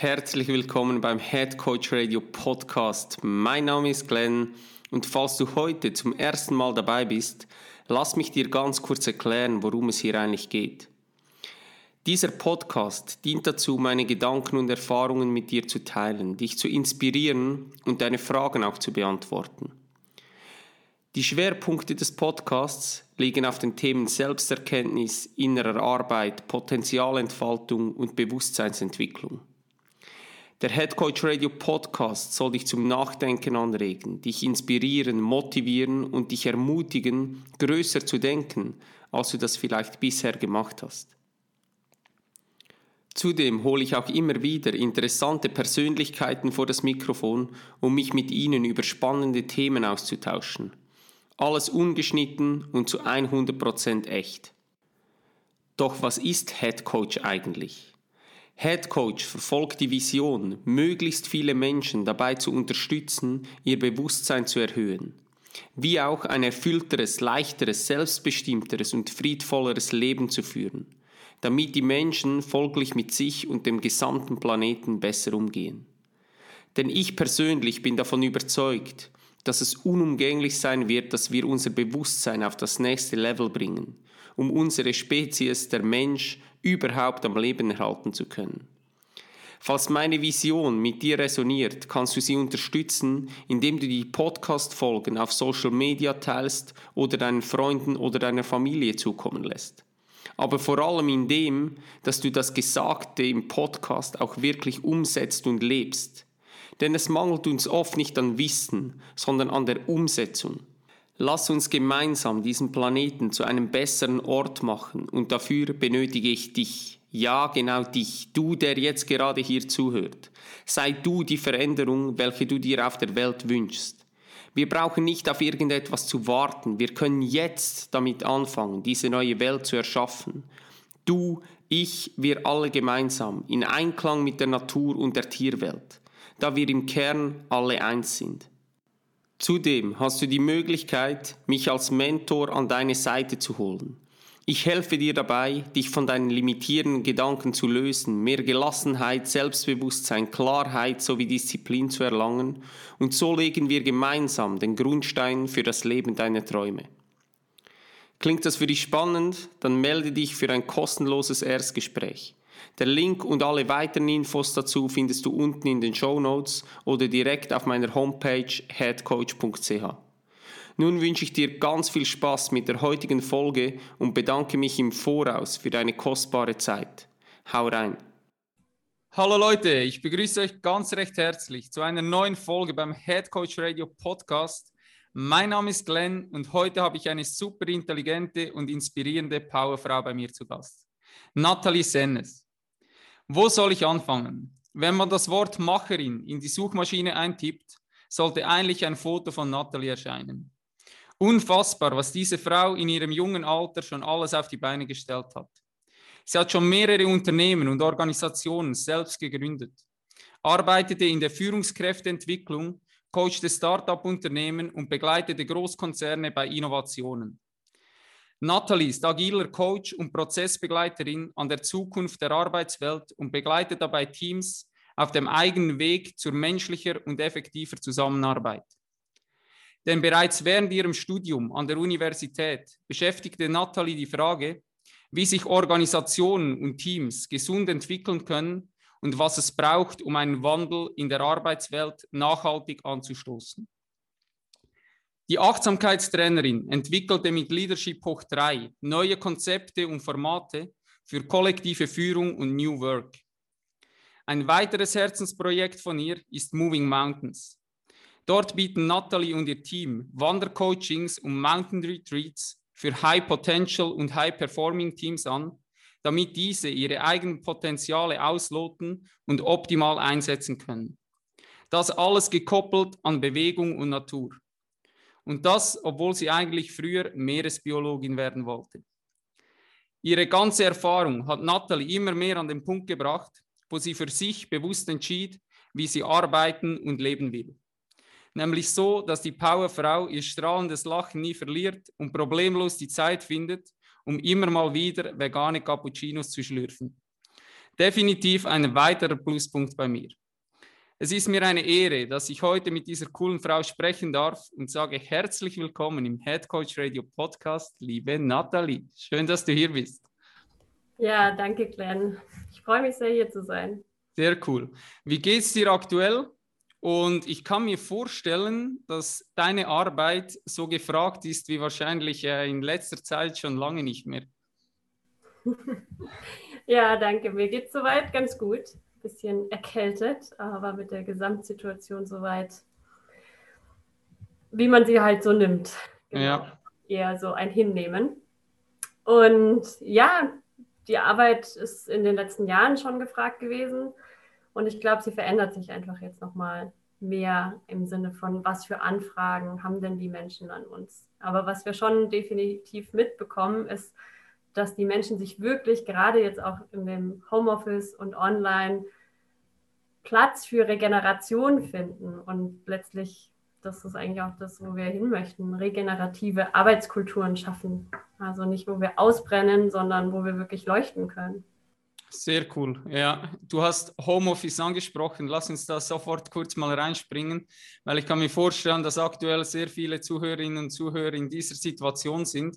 Herzlich willkommen beim Head Coach Radio Podcast. Mein Name ist Glenn und falls du heute zum ersten Mal dabei bist, lass mich dir ganz kurz erklären, worum es hier eigentlich geht. Dieser Podcast dient dazu, meine Gedanken und Erfahrungen mit dir zu teilen, dich zu inspirieren und deine Fragen auch zu beantworten. Die Schwerpunkte des Podcasts liegen auf den Themen Selbsterkenntnis, innerer Arbeit, Potenzialentfaltung und Bewusstseinsentwicklung. Der Head Coach Radio Podcast soll dich zum Nachdenken anregen, dich inspirieren, motivieren und dich ermutigen, größer zu denken, als du das vielleicht bisher gemacht hast. Zudem hole ich auch immer wieder interessante Persönlichkeiten vor das Mikrofon, um mich mit ihnen über spannende Themen auszutauschen. Alles ungeschnitten und zu 100% echt. Doch was ist Head Coach eigentlich? Head Coach verfolgt die Vision, möglichst viele Menschen dabei zu unterstützen, ihr Bewusstsein zu erhöhen, wie auch ein erfüllteres, leichteres, selbstbestimmteres und friedvolleres Leben zu führen, damit die Menschen folglich mit sich und dem gesamten Planeten besser umgehen. Denn ich persönlich bin davon überzeugt, dass es unumgänglich sein wird, dass wir unser Bewusstsein auf das nächste Level bringen, um unsere Spezies, der Mensch, überhaupt am Leben erhalten zu können. Falls meine Vision mit dir resoniert, kannst du sie unterstützen, indem du die Podcast-Folgen auf Social Media teilst oder deinen Freunden oder deiner Familie zukommen lässt. Aber vor allem indem, dass du das Gesagte im Podcast auch wirklich umsetzt und lebst. Denn es mangelt uns oft nicht an Wissen, sondern an der Umsetzung. Lass uns gemeinsam diesen Planeten zu einem besseren Ort machen und dafür benötige ich dich. Ja, genau dich, du, der jetzt gerade hier zuhört. Sei du die Veränderung, welche du dir auf der Welt wünschst. Wir brauchen nicht auf irgendetwas zu warten, wir können jetzt damit anfangen, diese neue Welt zu erschaffen. Du, ich, wir alle gemeinsam, in Einklang mit der Natur und der Tierwelt, da wir im Kern alle eins sind. Zudem hast du die Möglichkeit, mich als Mentor an deine Seite zu holen. Ich helfe dir dabei, dich von deinen limitierenden Gedanken zu lösen, mehr Gelassenheit, Selbstbewusstsein, Klarheit sowie Disziplin zu erlangen und so legen wir gemeinsam den Grundstein für das Leben deiner Träume. Klingt das für dich spannend? Dann melde dich für ein kostenloses Erstgespräch. Der Link und alle weiteren Infos dazu findest du unten in den Show Notes oder direkt auf meiner Homepage headcoach.ch. Nun wünsche ich dir ganz viel Spaß mit der heutigen Folge und bedanke mich im Voraus für deine kostbare Zeit. Hau rein! Hallo Leute, ich begrüße euch ganz recht herzlich zu einer neuen Folge beim Head Coach Radio Podcast. Mein Name ist Glenn und heute habe ich eine super intelligente und inspirierende Powerfrau bei mir zu Gast. Nathalie Sennes. Wo soll ich anfangen? Wenn man das Wort Macherin in die Suchmaschine eintippt, sollte eigentlich ein Foto von Natalie erscheinen. Unfassbar, was diese Frau in ihrem jungen Alter schon alles auf die Beine gestellt hat. Sie hat schon mehrere Unternehmen und Organisationen selbst gegründet, arbeitete in der Führungskräfteentwicklung, coachte Start-up-Unternehmen und begleitete Großkonzerne bei Innovationen. Natalie ist agiler Coach und Prozessbegleiterin an der Zukunft der Arbeitswelt und begleitet dabei Teams auf dem eigenen Weg zur menschlicher und effektiver Zusammenarbeit. Denn bereits während ihrem Studium an der Universität beschäftigte Natalie die Frage, wie sich Organisationen und Teams gesund entwickeln können und was es braucht, um einen Wandel in der Arbeitswelt nachhaltig anzustoßen. Die Achtsamkeitstrainerin entwickelte mit Leadership Hoch 3 neue Konzepte und Formate für kollektive Führung und New Work. Ein weiteres Herzensprojekt von ihr ist Moving Mountains. Dort bieten Natalie und ihr Team Wandercoachings und Mountain Retreats für High Potential und High Performing Teams an, damit diese ihre eigenen Potenziale ausloten und optimal einsetzen können. Das alles gekoppelt an Bewegung und Natur. Und das, obwohl sie eigentlich früher Meeresbiologin werden wollte. Ihre ganze Erfahrung hat Natalie immer mehr an den Punkt gebracht, wo sie für sich bewusst entschied, wie sie arbeiten und leben will. Nämlich so, dass die Powerfrau ihr strahlendes Lachen nie verliert und problemlos die Zeit findet, um immer mal wieder vegane Cappuccinos zu schlürfen. Definitiv ein weiterer Pluspunkt bei mir. Es ist mir eine Ehre, dass ich heute mit dieser coolen Frau sprechen darf und sage herzlich willkommen im Head Coach Radio Podcast, liebe Nathalie. Schön, dass du hier bist. Ja, danke, Glenn. Ich freue mich sehr, hier zu sein. Sehr cool. Wie geht es dir aktuell? Und ich kann mir vorstellen, dass deine Arbeit so gefragt ist wie wahrscheinlich äh, in letzter Zeit schon lange nicht mehr. ja, danke. Mir geht es soweit ganz gut. Bisschen erkältet, aber mit der Gesamtsituation soweit, wie man sie halt so nimmt. Genau. Ja. Eher so ein Hinnehmen. Und ja, die Arbeit ist in den letzten Jahren schon gefragt gewesen. Und ich glaube, sie verändert sich einfach jetzt nochmal mehr im Sinne von, was für Anfragen haben denn die Menschen an uns. Aber was wir schon definitiv mitbekommen, ist, dass die Menschen sich wirklich gerade jetzt auch in dem Homeoffice und online Platz für Regeneration finden. Und letztlich, das ist eigentlich auch das, wo wir hin möchten, regenerative Arbeitskulturen schaffen. Also nicht, wo wir ausbrennen, sondern wo wir wirklich leuchten können. Sehr cool. Ja, du hast Homeoffice angesprochen. Lass uns da sofort kurz mal reinspringen, weil ich kann mir vorstellen, dass aktuell sehr viele Zuhörerinnen und Zuhörer in dieser Situation sind.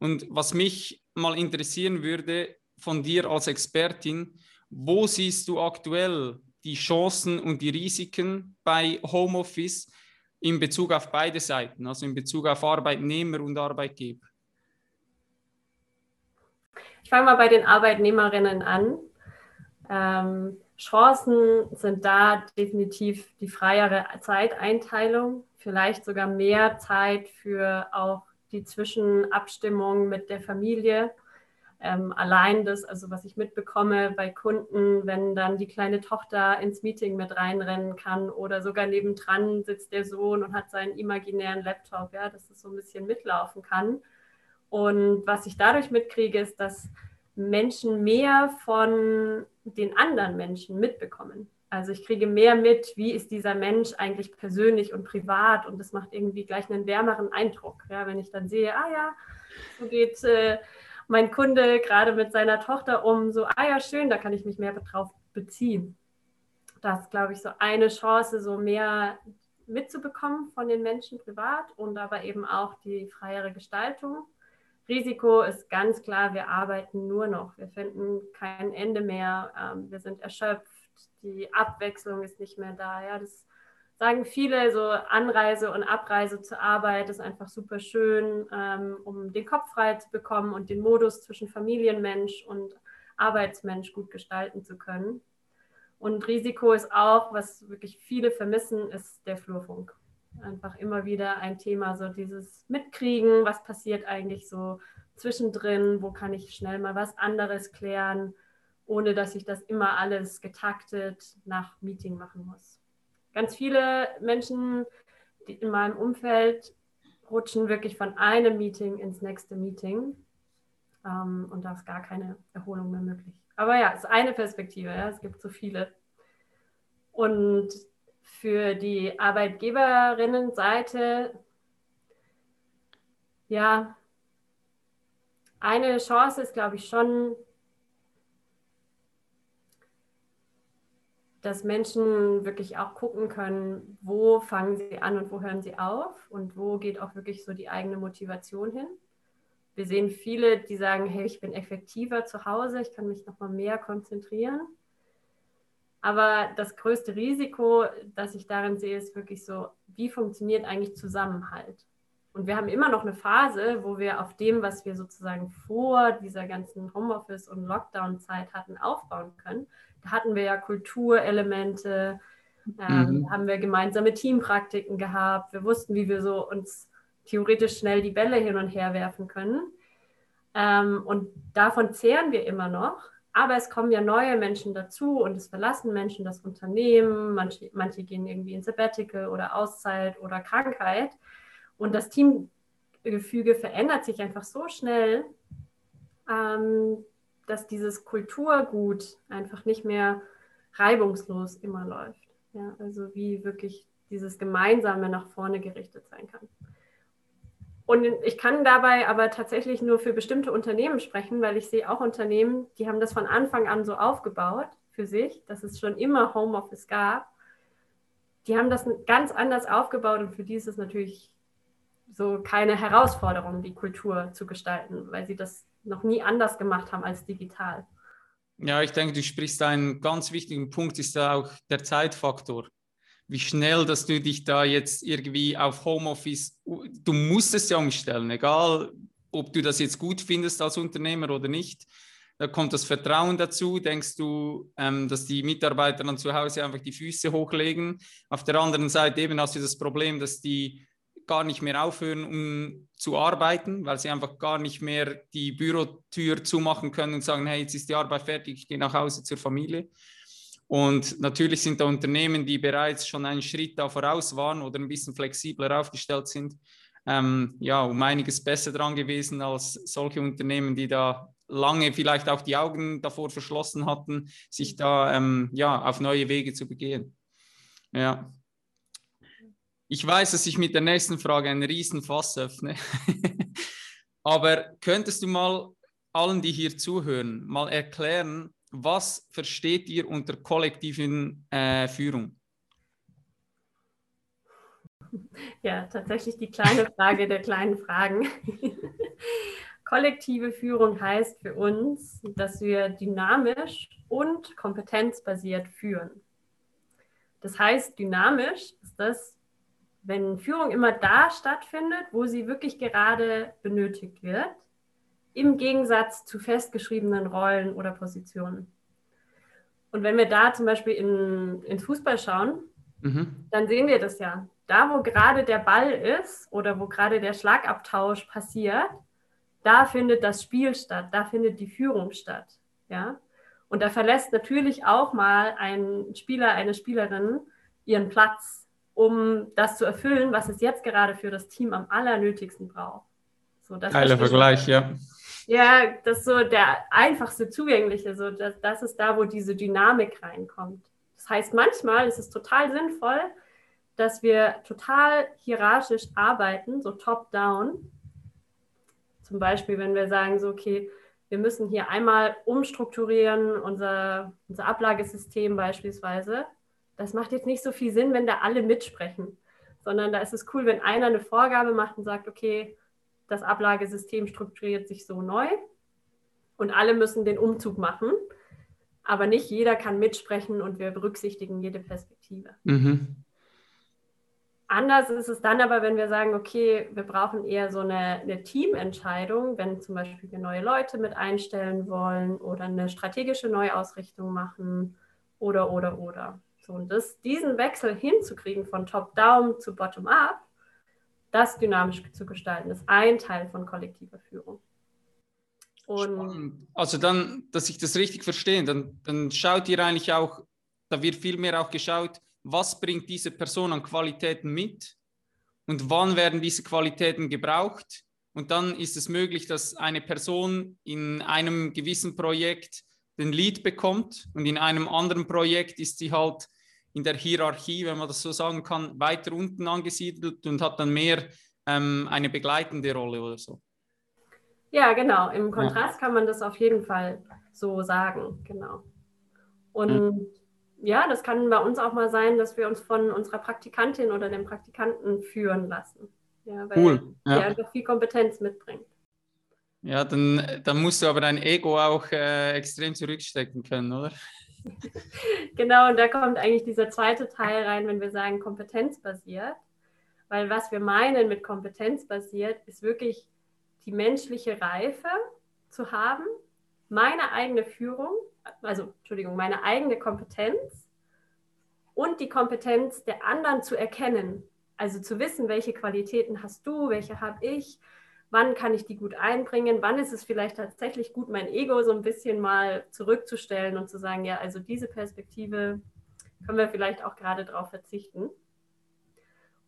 Und was mich mal interessieren würde von dir als Expertin, wo siehst du aktuell die Chancen und die Risiken bei Homeoffice in Bezug auf beide Seiten, also in Bezug auf Arbeitnehmer und Arbeitgeber? Ich fange mal bei den Arbeitnehmerinnen an. Ähm, Chancen sind da definitiv die freiere Zeiteinteilung, vielleicht sogar mehr Zeit für auch die Zwischenabstimmung mit der Familie. Ähm, allein das, also was ich mitbekomme bei Kunden, wenn dann die kleine Tochter ins Meeting mit reinrennen kann oder sogar nebendran sitzt der Sohn und hat seinen imaginären Laptop, ja, dass es so ein bisschen mitlaufen kann und was ich dadurch mitkriege, ist, dass Menschen mehr von den anderen Menschen mitbekommen. Also ich kriege mehr mit, wie ist dieser Mensch eigentlich persönlich und privat und das macht irgendwie gleich einen wärmeren Eindruck. Ja, wenn ich dann sehe, ah ja, so geht äh, mein Kunde gerade mit seiner Tochter um, so, ah ja, schön, da kann ich mich mehr drauf beziehen. Das ist, glaube ich, so eine Chance, so mehr mitzubekommen von den Menschen privat und aber eben auch die freiere Gestaltung. Risiko ist ganz klar, wir arbeiten nur noch. Wir finden kein Ende mehr. Ähm, wir sind erschöpft. Die Abwechslung ist nicht mehr da. Ja, das sagen viele, so Anreise und Abreise zur Arbeit ist einfach super schön, ähm, um den Kopf frei zu bekommen und den Modus zwischen Familienmensch und Arbeitsmensch gut gestalten zu können. Und Risiko ist auch, was wirklich viele vermissen, ist der Flurfunk einfach immer wieder ein Thema, so dieses Mitkriegen, was passiert eigentlich so zwischendrin, wo kann ich schnell mal was anderes klären, ohne dass ich das immer alles getaktet nach Meeting machen muss. Ganz viele Menschen in meinem Umfeld rutschen wirklich von einem Meeting ins nächste Meeting ähm, und da ist gar keine Erholung mehr möglich. Aber ja, es ist eine Perspektive, ja, es gibt so viele. Und für die Arbeitgeberinnenseite ja eine Chance ist, glaube ich, schon, dass Menschen wirklich auch gucken können, wo fangen sie an und wo hören sie auf und wo geht auch wirklich so die eigene Motivation hin. Wir sehen viele, die sagen, hey, ich bin effektiver zu Hause, ich kann mich noch mal mehr konzentrieren. Aber das größte Risiko, das ich darin sehe, ist wirklich so, wie funktioniert eigentlich Zusammenhalt? Und wir haben immer noch eine Phase, wo wir auf dem, was wir sozusagen vor dieser ganzen Homeoffice- und Lockdown-Zeit hatten, aufbauen können. Hatten wir ja Kulturelemente, ähm, mhm. haben wir gemeinsame Teampraktiken gehabt. Wir wussten, wie wir so uns theoretisch schnell die Bälle hin und her werfen können. Ähm, und davon zehren wir immer noch. Aber es kommen ja neue Menschen dazu und es verlassen Menschen das Unternehmen. Manche, manche gehen irgendwie in Sabbatical oder Auszeit oder Krankheit. Und das Teamgefüge verändert sich einfach so schnell, ähm, dass dieses Kulturgut einfach nicht mehr reibungslos immer läuft. Ja, also wie wirklich dieses Gemeinsame nach vorne gerichtet sein kann. Und ich kann dabei aber tatsächlich nur für bestimmte Unternehmen sprechen, weil ich sehe auch Unternehmen, die haben das von Anfang an so aufgebaut für sich, dass es schon immer Homeoffice gab. Die haben das ganz anders aufgebaut und für die ist es natürlich so keine Herausforderung, die Kultur zu gestalten, weil sie das noch nie anders gemacht haben als digital. Ja, ich denke, du sprichst einen ganz wichtigen Punkt, ist da auch der Zeitfaktor wie schnell, dass du dich da jetzt irgendwie auf Homeoffice, du musst es ja umstellen, egal ob du das jetzt gut findest als Unternehmer oder nicht. Da kommt das Vertrauen dazu. Denkst du, ähm, dass die Mitarbeiter dann zu Hause einfach die Füße hochlegen? Auf der anderen Seite eben hast du das Problem, dass die gar nicht mehr aufhören, um zu arbeiten, weil sie einfach gar nicht mehr die Bürotür zumachen können und sagen, hey, jetzt ist die Arbeit fertig, ich gehe nach Hause zur Familie. Und natürlich sind da Unternehmen, die bereits schon einen Schritt da voraus waren oder ein bisschen flexibler aufgestellt sind, ähm, ja, um einiges besser dran gewesen als solche Unternehmen, die da lange vielleicht auch die Augen davor verschlossen hatten, sich da ähm, ja, auf neue Wege zu begehen. Ja. Ich weiß, dass ich mit der nächsten Frage einen riesen Fass öffne. Aber könntest du mal allen, die hier zuhören, mal erklären, was versteht ihr unter kollektiven äh, Führung? Ja, tatsächlich die kleine Frage der kleinen Fragen. Kollektive Führung heißt für uns, dass wir dynamisch und kompetenzbasiert führen. Das heißt, dynamisch ist das, wenn Führung immer da stattfindet, wo sie wirklich gerade benötigt wird im Gegensatz zu festgeschriebenen Rollen oder Positionen. Und wenn wir da zum Beispiel in, ins Fußball schauen, mhm. dann sehen wir das ja. Da, wo gerade der Ball ist oder wo gerade der Schlagabtausch passiert, da findet das Spiel statt, da findet die Führung statt. Ja? Und da verlässt natürlich auch mal ein Spieler, eine Spielerin ihren Platz, um das zu erfüllen, was es jetzt gerade für das Team am allernötigsten braucht. So, Geiler Vergleich, ja. Ja, das ist so der einfachste zugängliche, so das, das ist da, wo diese Dynamik reinkommt. Das heißt, manchmal ist es total sinnvoll, dass wir total hierarchisch arbeiten, so top-down. Zum Beispiel, wenn wir sagen, so, okay, wir müssen hier einmal umstrukturieren, unser, unser Ablagesystem beispielsweise. Das macht jetzt nicht so viel Sinn, wenn da alle mitsprechen, sondern da ist es cool, wenn einer eine Vorgabe macht und sagt, okay, das Ablagesystem strukturiert sich so neu und alle müssen den Umzug machen. Aber nicht jeder kann mitsprechen und wir berücksichtigen jede Perspektive. Mhm. Anders ist es dann aber, wenn wir sagen, okay, wir brauchen eher so eine, eine, Teamentscheidung, wenn zum Beispiel wir neue Leute mit einstellen wollen oder eine strategische Neuausrichtung machen oder, oder, oder. So, und das, diesen Wechsel hinzukriegen von Top-Down zu Bottom-Up, das dynamisch zu gestalten, ist ein Teil von kollektiver Führung. Und also dann, dass ich das richtig verstehe, dann, dann schaut ihr eigentlich auch, da wird vielmehr auch geschaut, was bringt diese Person an Qualitäten mit und wann werden diese Qualitäten gebraucht. Und dann ist es möglich, dass eine Person in einem gewissen Projekt den Lead bekommt und in einem anderen Projekt ist sie halt in der Hierarchie, wenn man das so sagen kann, weiter unten angesiedelt und hat dann mehr ähm, eine begleitende Rolle oder so. Ja, genau. Im Kontrast ja. kann man das auf jeden Fall so sagen, genau. Und mhm. ja, das kann bei uns auch mal sein, dass wir uns von unserer Praktikantin oder dem Praktikanten führen lassen. Ja, weil cool. Ja. der einfach viel Kompetenz mitbringt. Ja, dann, dann musst du aber dein Ego auch äh, extrem zurückstecken können, oder? genau, und da kommt eigentlich dieser zweite Teil rein, wenn wir sagen kompetenzbasiert. Weil was wir meinen mit kompetenzbasiert, ist wirklich die menschliche Reife zu haben, meine eigene Führung, also Entschuldigung, meine eigene Kompetenz und die Kompetenz der anderen zu erkennen. Also zu wissen, welche Qualitäten hast du, welche habe ich, wann kann ich die gut einbringen, wann ist es vielleicht tatsächlich gut, mein Ego so ein bisschen mal zurückzustellen und zu sagen, ja, also diese Perspektive können wir vielleicht auch gerade darauf verzichten.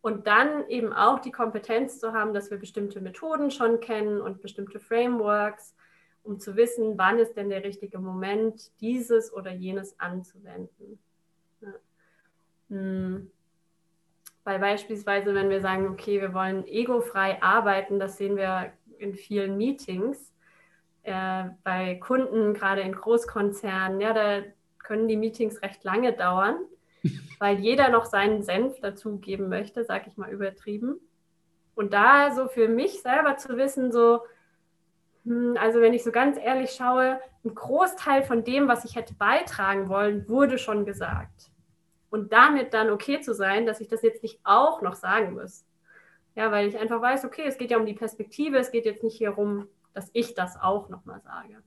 Und dann eben auch die Kompetenz zu haben, dass wir bestimmte Methoden schon kennen und bestimmte Frameworks, um zu wissen, wann ist denn der richtige Moment, dieses oder jenes anzuwenden. Ja. Hm. Weil beispielsweise, wenn wir sagen, okay, wir wollen egofrei arbeiten, das sehen wir in vielen Meetings, äh, bei Kunden, gerade in Großkonzernen, ja, da können die Meetings recht lange dauern, weil jeder noch seinen Senf dazugeben möchte, sage ich mal übertrieben. Und da so für mich selber zu wissen, so, hm, also wenn ich so ganz ehrlich schaue, ein Großteil von dem, was ich hätte beitragen wollen, wurde schon gesagt und damit dann okay zu sein, dass ich das jetzt nicht auch noch sagen muss. Ja, weil ich einfach weiß, okay, es geht ja um die Perspektive, es geht jetzt nicht hier rum, dass ich das auch nochmal sage.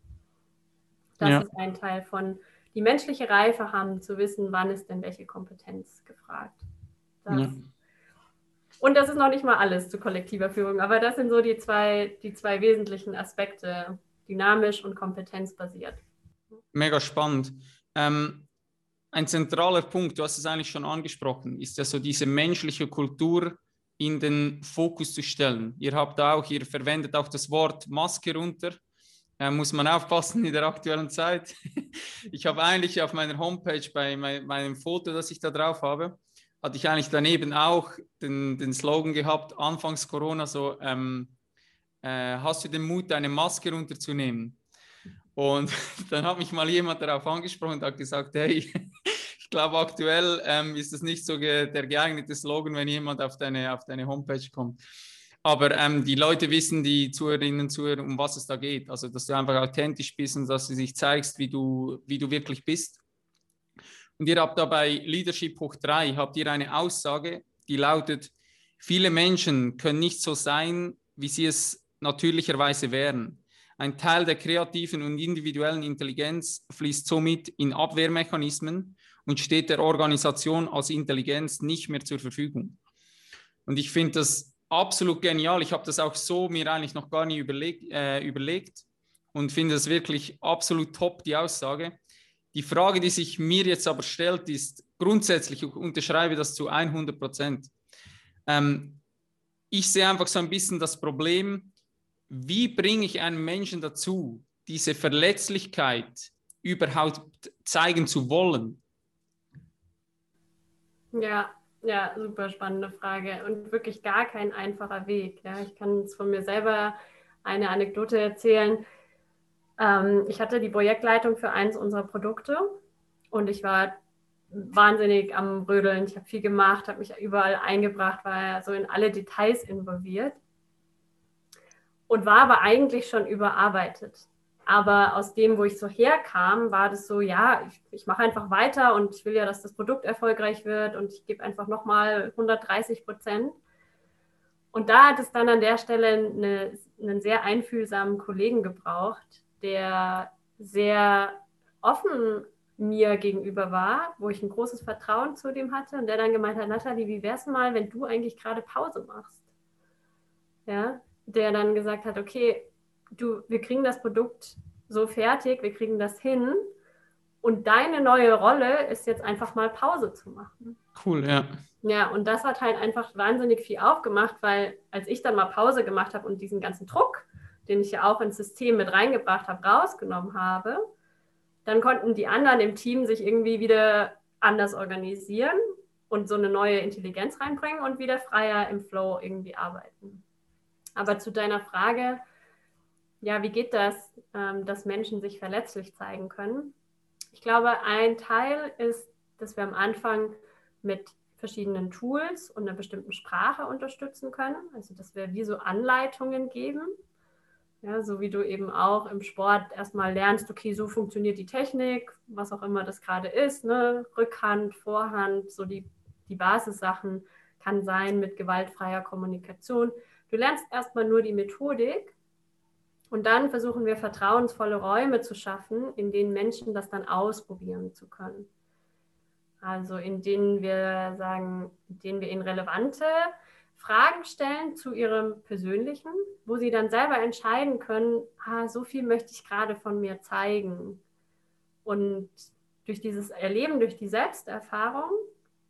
Das ja. ist ein Teil von die menschliche Reife haben, zu wissen, wann ist denn welche Kompetenz gefragt. Das. Ja. Und das ist noch nicht mal alles zu kollektiver Führung, aber das sind so die zwei, die zwei wesentlichen Aspekte, dynamisch und kompetenzbasiert. Mega spannend. Ähm, ein zentraler Punkt, du hast es eigentlich schon angesprochen, ist ja so diese menschliche Kultur in den Fokus zu stellen. Ihr habt auch, ihr verwendet auch das Wort Maske runter. Äh, muss man aufpassen in der aktuellen Zeit. ich habe eigentlich auf meiner Homepage bei mein, meinem Foto, das ich da drauf habe, hatte ich eigentlich daneben auch den, den Slogan gehabt, anfangs Corona, so, ähm, äh, hast du den Mut, eine Maske runterzunehmen? Und dann hat mich mal jemand darauf angesprochen und hat gesagt, hey, ich glaube aktuell ähm, ist das nicht so ge der geeignete Slogan, wenn jemand auf deine, auf deine Homepage kommt. Aber ähm, die Leute wissen, die Zuhörerinnen und Zuhörer, um was es da geht. Also, dass du einfach authentisch bist und dass du dich zeigst, wie du, wie du wirklich bist. Und ihr habt da bei Leadership hoch 3, habt ihr eine Aussage, die lautet, viele Menschen können nicht so sein, wie sie es natürlicherweise wären. Ein Teil der kreativen und individuellen Intelligenz fließt somit in Abwehrmechanismen und steht der Organisation als Intelligenz nicht mehr zur Verfügung. Und ich finde das absolut genial. Ich habe das auch so mir eigentlich noch gar nie überleg, äh, überlegt und finde das wirklich absolut top, die Aussage. Die Frage, die sich mir jetzt aber stellt, ist grundsätzlich, ich unterschreibe das zu 100 Prozent. Ähm, ich sehe einfach so ein bisschen das Problem, wie bringe ich einen Menschen dazu, diese Verletzlichkeit überhaupt zeigen zu wollen? Ja, ja, super spannende Frage und wirklich gar kein einfacher Weg. Ja, ich kann es von mir selber eine Anekdote erzählen. Ähm, ich hatte die Projektleitung für eins unserer Produkte und ich war wahnsinnig am Rödeln. Ich habe viel gemacht, habe mich überall eingebracht, war so in alle Details involviert und war aber eigentlich schon überarbeitet. Aber aus dem, wo ich so herkam, war das so, ja, ich, ich mache einfach weiter und ich will ja, dass das Produkt erfolgreich wird und ich gebe einfach nochmal 130 Prozent. Und da hat es dann an der Stelle eine, einen sehr einfühlsamen Kollegen gebraucht, der sehr offen mir gegenüber war, wo ich ein großes Vertrauen zu dem hatte und der dann gemeint hat, Nathalie, wie wär's mal, wenn du eigentlich gerade Pause machst? Ja, der dann gesagt hat, okay, du, wir kriegen das Produkt so fertig, wir kriegen das hin und deine neue Rolle ist jetzt einfach mal Pause zu machen. Cool, ja. Ja, und das hat halt einfach wahnsinnig viel aufgemacht, weil als ich dann mal Pause gemacht habe und diesen ganzen Druck, den ich ja auch ins System mit reingebracht habe, rausgenommen habe, dann konnten die anderen im Team sich irgendwie wieder anders organisieren und so eine neue Intelligenz reinbringen und wieder freier im Flow irgendwie arbeiten. Aber zu deiner Frage, ja, wie geht das, ähm, dass Menschen sich verletzlich zeigen können? Ich glaube, ein Teil ist, dass wir am Anfang mit verschiedenen Tools und einer bestimmten Sprache unterstützen können. Also, dass wir wie so Anleitungen geben. Ja, so wie du eben auch im Sport erstmal lernst, okay, so funktioniert die Technik, was auch immer das gerade ist, ne? Rückhand, Vorhand, so die, die Basissachen kann sein mit gewaltfreier Kommunikation. Du lernst erstmal nur die Methodik und dann versuchen wir vertrauensvolle Räume zu schaffen, in denen Menschen das dann ausprobieren zu können. Also in denen wir sagen, in denen wir ihnen relevante Fragen stellen zu ihrem persönlichen, wo sie dann selber entscheiden können, ah, so viel möchte ich gerade von mir zeigen. Und durch dieses Erleben, durch die Selbsterfahrung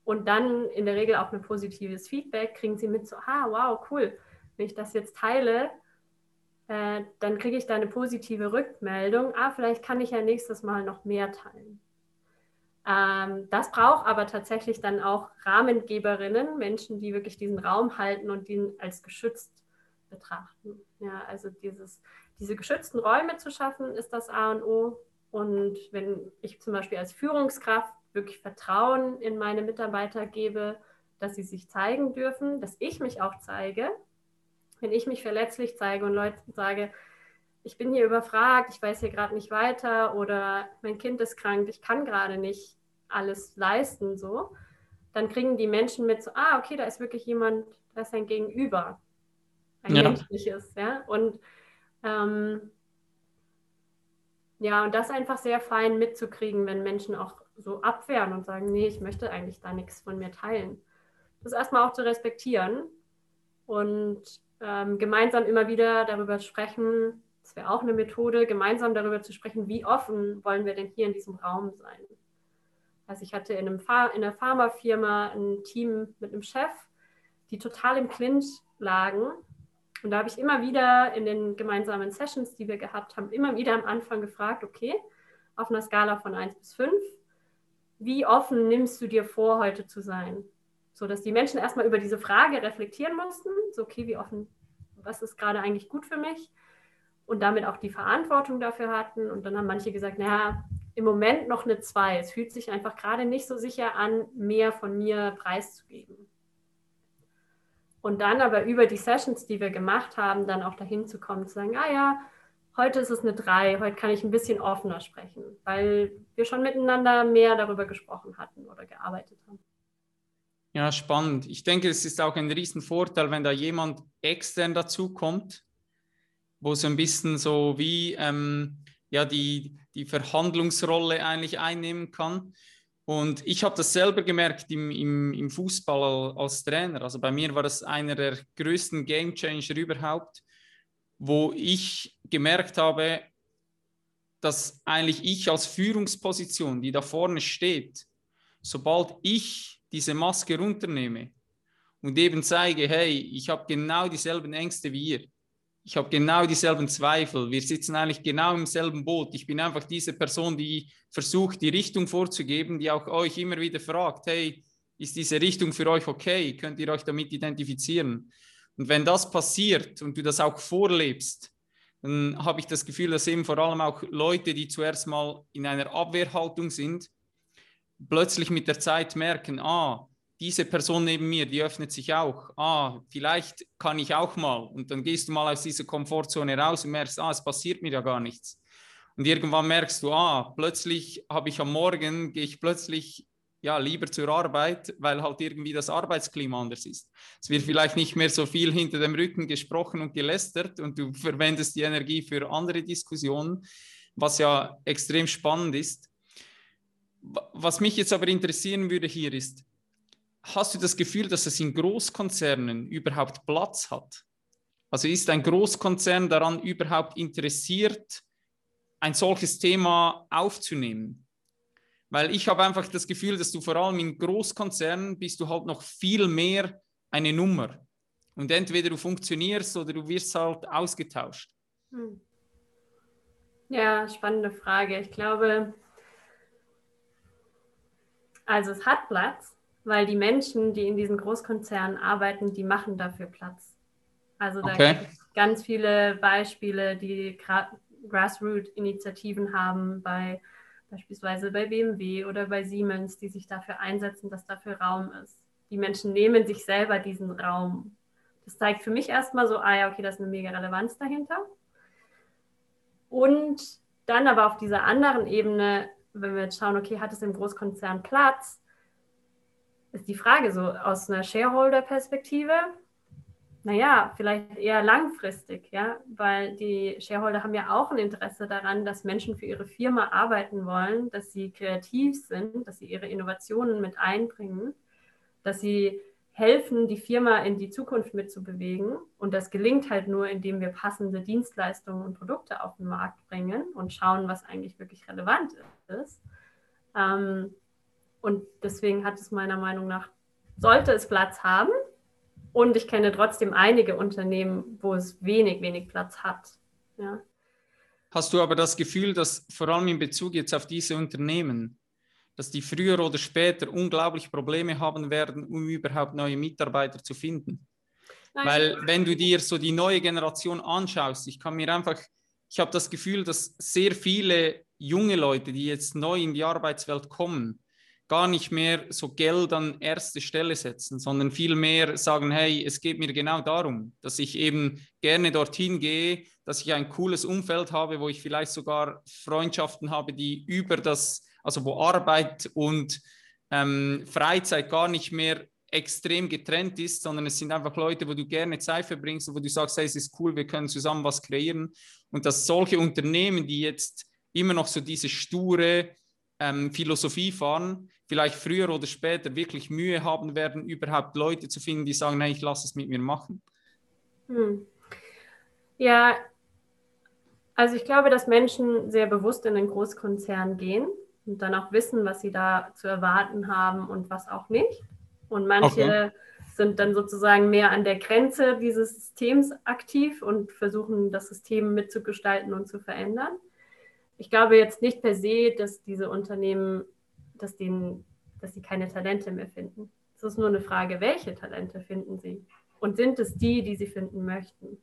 und dann in der Regel auch ein positives Feedback, kriegen sie mit so, ah, wow, cool, wenn ich das jetzt teile, äh, dann kriege ich da eine positive Rückmeldung, ah, vielleicht kann ich ja nächstes Mal noch mehr teilen. Ähm, das braucht aber tatsächlich dann auch Rahmengeberinnen, Menschen, die wirklich diesen Raum halten und ihn als geschützt betrachten. Ja, also dieses, diese geschützten Räume zu schaffen, ist das A und O. Und wenn ich zum Beispiel als Führungskraft wirklich Vertrauen in meine Mitarbeiter gebe, dass sie sich zeigen dürfen, dass ich mich auch zeige, wenn ich mich verletzlich zeige und Leuten sage, ich bin hier überfragt, ich weiß hier gerade nicht weiter oder mein Kind ist krank, ich kann gerade nicht alles leisten, so, dann kriegen die Menschen mit so, ah, okay, da ist wirklich jemand, da ist ein Gegenüber, ein ja. menschliches, ja, und ähm, ja, und das einfach sehr fein mitzukriegen, wenn Menschen auch so abwehren und sagen, nee, ich möchte eigentlich da nichts von mir teilen. Das erstmal auch zu respektieren und ähm, gemeinsam immer wieder darüber sprechen, das wäre auch eine Methode, gemeinsam darüber zu sprechen, wie offen wollen wir denn hier in diesem Raum sein. Also ich hatte in, einem in einer Pharmafirma ein Team mit einem Chef, die total im Clinch lagen. Und da habe ich immer wieder in den gemeinsamen Sessions, die wir gehabt haben, immer wieder am Anfang gefragt, okay, auf einer Skala von 1 bis 5, wie offen nimmst du dir vor, heute zu sein? So dass die Menschen erstmal über diese Frage reflektieren mussten, so okay, wie offen, was ist gerade eigentlich gut für mich? und damit auch die Verantwortung dafür hatten. Und dann haben manche gesagt, naja, im Moment noch eine 2. Es fühlt sich einfach gerade nicht so sicher an, mehr von mir preiszugeben. Und dann aber über die Sessions, die wir gemacht haben, dann auch dahin zu kommen, zu sagen, ah ja, heute ist es eine 3, heute kann ich ein bisschen offener sprechen, weil wir schon miteinander mehr darüber gesprochen hatten oder gearbeitet haben. Ja, spannend. Ich denke, es ist auch ein Riesenvorteil, wenn da jemand extern dazukommt, wo so ein bisschen so wie ähm, ja, die, die Verhandlungsrolle eigentlich einnehmen kann. Und ich habe das selber gemerkt im, im, im Fußball als Trainer. Also bei mir war das einer der größten Game Changer überhaupt, wo ich gemerkt habe, dass eigentlich ich als Führungsposition, die da vorne steht, sobald ich diese Maske runternehme und eben zeige, hey, ich habe genau dieselben Ängste wie ihr, ich habe genau dieselben Zweifel. Wir sitzen eigentlich genau im selben Boot. Ich bin einfach diese Person, die versucht, die Richtung vorzugeben, die auch euch immer wieder fragt, hey, ist diese Richtung für euch okay? Könnt ihr euch damit identifizieren? Und wenn das passiert und du das auch vorlebst, dann habe ich das Gefühl, dass eben vor allem auch Leute, die zuerst mal in einer Abwehrhaltung sind, plötzlich mit der Zeit merken, ah, diese Person neben mir, die öffnet sich auch. Ah, vielleicht kann ich auch mal. Und dann gehst du mal aus dieser Komfortzone raus und merkst, ah, es passiert mir ja gar nichts. Und irgendwann merkst du, ah, plötzlich habe ich am Morgen, gehe ich plötzlich ja, lieber zur Arbeit, weil halt irgendwie das Arbeitsklima anders ist. Es wird vielleicht nicht mehr so viel hinter dem Rücken gesprochen und gelästert und du verwendest die Energie für andere Diskussionen, was ja extrem spannend ist. Was mich jetzt aber interessieren würde hier ist, hast du das Gefühl, dass es in Großkonzernen überhaupt Platz hat? Also ist ein Großkonzern daran überhaupt interessiert, ein solches Thema aufzunehmen? Weil ich habe einfach das Gefühl, dass du vor allem in Großkonzernen bist du halt noch viel mehr eine Nummer. Und entweder du funktionierst oder du wirst halt ausgetauscht. Hm. Ja, spannende Frage. Ich glaube, also es hat Platz, weil die Menschen, die in diesen Großkonzernen arbeiten, die machen dafür Platz. Also da okay. gibt es ganz viele Beispiele, die Grassroot-Initiativen haben, bei beispielsweise bei BMW oder bei Siemens, die sich dafür einsetzen, dass dafür Raum ist. Die Menschen nehmen sich selber diesen Raum. Das zeigt für mich erstmal so, ah ja, okay, da ist eine mega Relevanz dahinter. Und dann aber auf dieser anderen Ebene, wenn wir jetzt schauen, okay, hat es im Großkonzern Platz, ist die Frage so aus einer Shareholder-Perspektive. Naja, vielleicht eher langfristig, ja, weil die Shareholder haben ja auch ein Interesse daran, dass Menschen für ihre Firma arbeiten wollen, dass sie kreativ sind, dass sie ihre Innovationen mit einbringen, dass sie helfen, die Firma in die Zukunft mitzubewegen. Und das gelingt halt nur, indem wir passende Dienstleistungen und Produkte auf den Markt bringen und schauen, was eigentlich wirklich relevant ist. Ähm, und deswegen hat es meiner Meinung nach, sollte es Platz haben. Und ich kenne trotzdem einige Unternehmen, wo es wenig, wenig Platz hat. Ja. Hast du aber das Gefühl, dass vor allem in Bezug jetzt auf diese Unternehmen, dass die früher oder später unglaublich Probleme haben werden, um überhaupt neue Mitarbeiter zu finden. Nein. Weil wenn du dir so die neue Generation anschaust, ich kann mir einfach, ich habe das Gefühl, dass sehr viele junge Leute, die jetzt neu in die Arbeitswelt kommen, gar nicht mehr so Geld an erste Stelle setzen, sondern vielmehr sagen, hey, es geht mir genau darum, dass ich eben gerne dorthin gehe, dass ich ein cooles Umfeld habe, wo ich vielleicht sogar Freundschaften habe, die über das also wo Arbeit und ähm, Freizeit gar nicht mehr extrem getrennt ist, sondern es sind einfach Leute, wo du gerne Zeit verbringst und wo du sagst, hey, es ist cool, wir können zusammen was kreieren. Und dass solche Unternehmen, die jetzt immer noch so diese sture ähm, Philosophie fahren, vielleicht früher oder später wirklich Mühe haben werden, überhaupt Leute zu finden, die sagen, nein, ich lasse es mit mir machen. Hm. Ja, also ich glaube, dass Menschen sehr bewusst in den Großkonzern gehen und dann auch wissen, was sie da zu erwarten haben und was auch nicht. Und manche okay. sind dann sozusagen mehr an der Grenze dieses Systems aktiv und versuchen, das System mitzugestalten und zu verändern. Ich glaube jetzt nicht per se, dass diese Unternehmen, dass, denen, dass sie keine Talente mehr finden. Es ist nur eine Frage, welche Talente finden sie? Und sind es die, die sie finden möchten?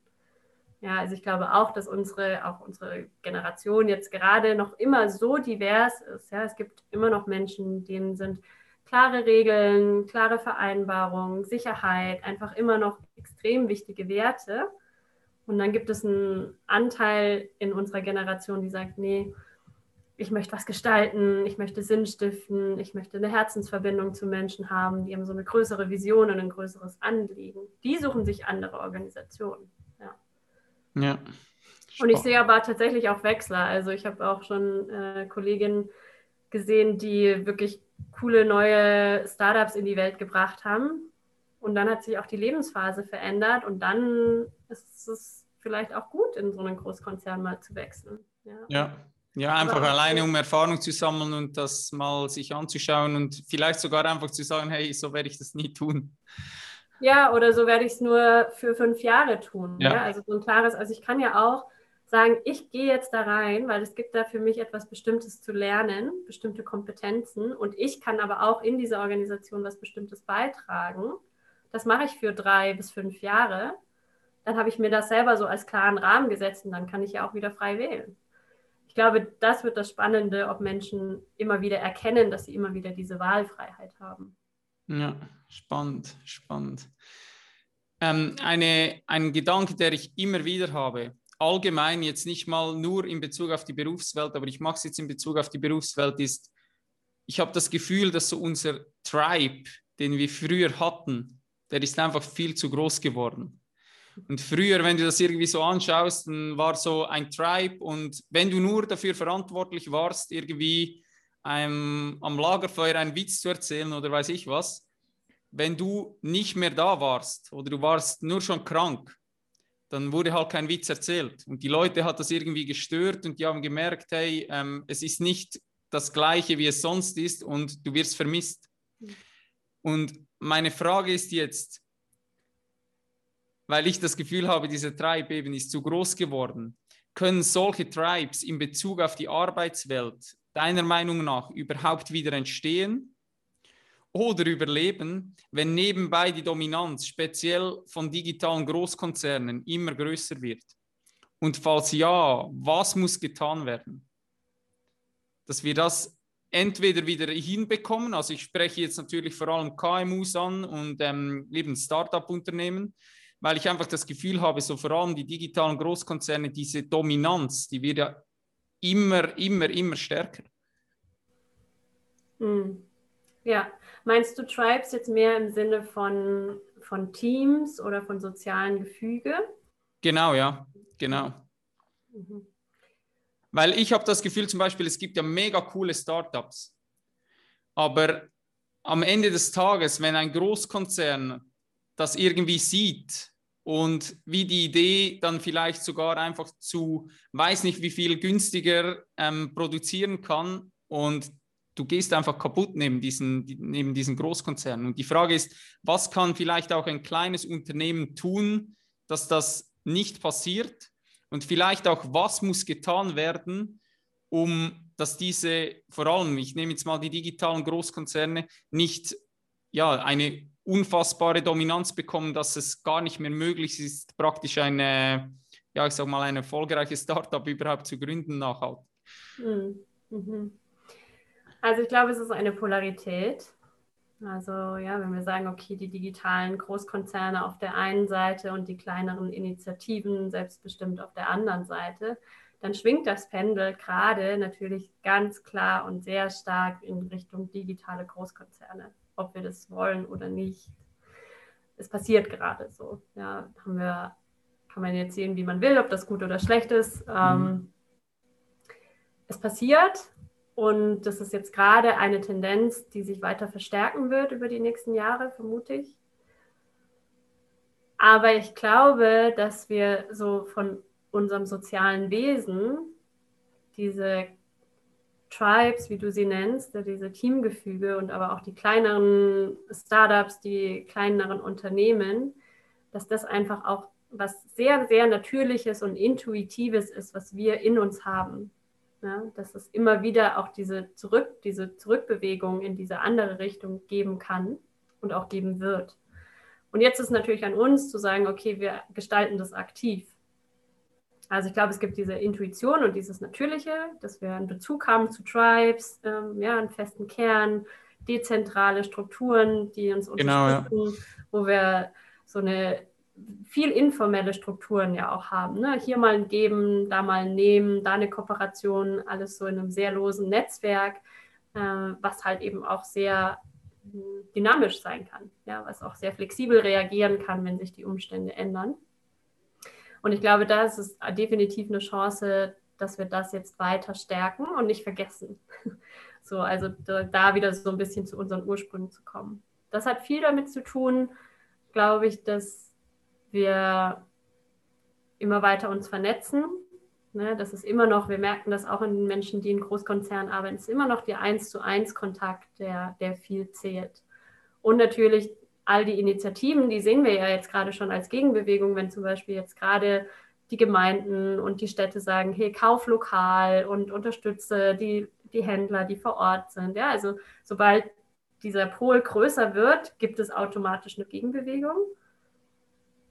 Ja, also ich glaube auch, dass unsere, auch unsere Generation jetzt gerade noch immer so divers ist. Ja, es gibt immer noch Menschen, denen sind klare Regeln, klare Vereinbarungen, Sicherheit einfach immer noch extrem wichtige Werte. Und dann gibt es einen Anteil in unserer Generation, die sagt, nee, ich möchte was gestalten, ich möchte Sinn stiften, ich möchte eine Herzensverbindung zu Menschen haben, die haben so eine größere Vision und ein größeres Anliegen. Die suchen sich andere Organisationen. Ja. Und ich sehe aber tatsächlich auch Wechsler. Also ich habe auch schon äh, Kolleginnen gesehen, die wirklich coole neue Startups in die Welt gebracht haben. Und dann hat sich auch die Lebensphase verändert und dann ist es vielleicht auch gut, in so einen Großkonzern mal zu wechseln. Ja, ja. ja einfach aber alleine, um Erfahrung zu sammeln und das mal sich anzuschauen und vielleicht sogar einfach zu sagen, hey, so werde ich das nie tun. Ja, oder so werde ich es nur für fünf Jahre tun. Ja. ja. Also so ein klares, also ich kann ja auch sagen, ich gehe jetzt da rein, weil es gibt da für mich etwas Bestimmtes zu lernen, bestimmte Kompetenzen und ich kann aber auch in dieser Organisation was Bestimmtes beitragen. Das mache ich für drei bis fünf Jahre. Dann habe ich mir das selber so als klaren Rahmen gesetzt und dann kann ich ja auch wieder frei wählen. Ich glaube, das wird das Spannende, ob Menschen immer wieder erkennen, dass sie immer wieder diese Wahlfreiheit haben. Ja, spannend, spannend. Ähm, eine, ein Gedanke, der ich immer wieder habe, allgemein jetzt nicht mal nur in Bezug auf die Berufswelt, aber ich mache es jetzt in Bezug auf die Berufswelt, ist, ich habe das Gefühl, dass so unser Tribe, den wir früher hatten, der ist einfach viel zu groß geworden. Und früher, wenn du das irgendwie so anschaust, dann war so ein Tribe und wenn du nur dafür verantwortlich warst, irgendwie einem, am Lagerfeuer einen Witz zu erzählen oder weiß ich was, wenn du nicht mehr da warst oder du warst nur schon krank, dann wurde halt kein Witz erzählt. Und die Leute hat das irgendwie gestört und die haben gemerkt, hey, ähm, es ist nicht das gleiche, wie es sonst ist und du wirst vermisst. Mhm. Und meine Frage ist jetzt, weil ich das Gefühl habe, diese Tribe eben ist zu groß geworden, können solche Tribes in Bezug auf die Arbeitswelt deiner Meinung nach überhaupt wieder entstehen oder überleben, wenn nebenbei die Dominanz speziell von digitalen Großkonzernen immer größer wird? Und falls ja, was muss getan werden? Dass wir das entweder wieder hinbekommen, also ich spreche jetzt natürlich vor allem KMUs an und ähm, eben Startup-Unternehmen, weil ich einfach das Gefühl habe, so vor allem die digitalen Großkonzerne, diese Dominanz, die wird ja immer, immer, immer stärker. Hm. Ja, meinst du Tribes jetzt mehr im Sinne von, von Teams oder von sozialen Gefüge? Genau, ja, genau. Mhm. Weil ich habe das Gefühl zum Beispiel, es gibt ja mega coole Startups, aber am Ende des Tages, wenn ein Großkonzern das irgendwie sieht und wie die Idee dann vielleicht sogar einfach zu, weiß nicht wie viel günstiger ähm, produzieren kann und du gehst einfach kaputt neben diesen, neben diesen Großkonzernen. Und die Frage ist, was kann vielleicht auch ein kleines Unternehmen tun, dass das nicht passiert? Und vielleicht auch, was muss getan werden, um dass diese, vor allem, ich nehme jetzt mal die digitalen Großkonzerne, nicht ja, eine unfassbare Dominanz bekommen, dass es gar nicht mehr möglich ist, praktisch eine, ja, ich sag mal, ein erfolgreiches Startup überhaupt zu gründen nachhaltig. Hm, mhm. Also ich glaube, es ist eine Polarität. Also ja, wenn wir sagen, okay, die digitalen Großkonzerne auf der einen Seite und die kleineren Initiativen selbstbestimmt auf der anderen Seite, dann schwingt das Pendel gerade natürlich ganz klar und sehr stark in Richtung digitale Großkonzerne, ob wir das wollen oder nicht. Es passiert gerade so. Ja, haben wir, kann man jetzt sehen, wie man will, ob das gut oder schlecht ist. Mhm. Ähm, es passiert und das ist jetzt gerade eine Tendenz, die sich weiter verstärken wird über die nächsten Jahre, vermute ich. Aber ich glaube, dass wir so von unserem sozialen Wesen diese Tribes, wie du sie nennst, diese Teamgefüge und aber auch die kleineren Startups, die kleineren Unternehmen, dass das einfach auch was sehr, sehr Natürliches und Intuitives ist, was wir in uns haben. Ja, dass es immer wieder auch diese, Zurück, diese Zurückbewegung in diese andere Richtung geben kann und auch geben wird. Und jetzt ist natürlich an uns zu sagen, okay, wir gestalten das aktiv. Also ich glaube, es gibt diese Intuition und dieses Natürliche, dass wir einen Bezug haben zu Tribes, ähm, ja, einen festen Kern, dezentrale Strukturen, die uns unterstützen, genau, ja. wo wir so eine viel informelle Strukturen ja auch haben. Ne? Hier mal ein Geben, da mal ein Nehmen, da eine Kooperation, alles so in einem sehr losen Netzwerk, äh, was halt eben auch sehr hm, dynamisch sein kann, ja, was auch sehr flexibel reagieren kann, wenn sich die Umstände ändern. Und ich glaube, da ist es definitiv eine Chance, dass wir das jetzt weiter stärken und nicht vergessen. So, also da wieder so ein bisschen zu unseren Ursprüngen zu kommen. Das hat viel damit zu tun, glaube ich, dass wir immer weiter uns vernetzen. Ne, das ist immer noch, wir merken das auch in den Menschen, die in Großkonzernen arbeiten, ist immer noch der Eins zu eins Kontakt, der, der viel zählt. Und natürlich all die Initiativen, die sehen wir ja jetzt gerade schon als Gegenbewegung, wenn zum Beispiel jetzt gerade die Gemeinden und die Städte sagen, hey, kauf lokal und unterstütze die, die Händler, die vor Ort sind. Ja, also sobald dieser Pol größer wird, gibt es automatisch eine Gegenbewegung.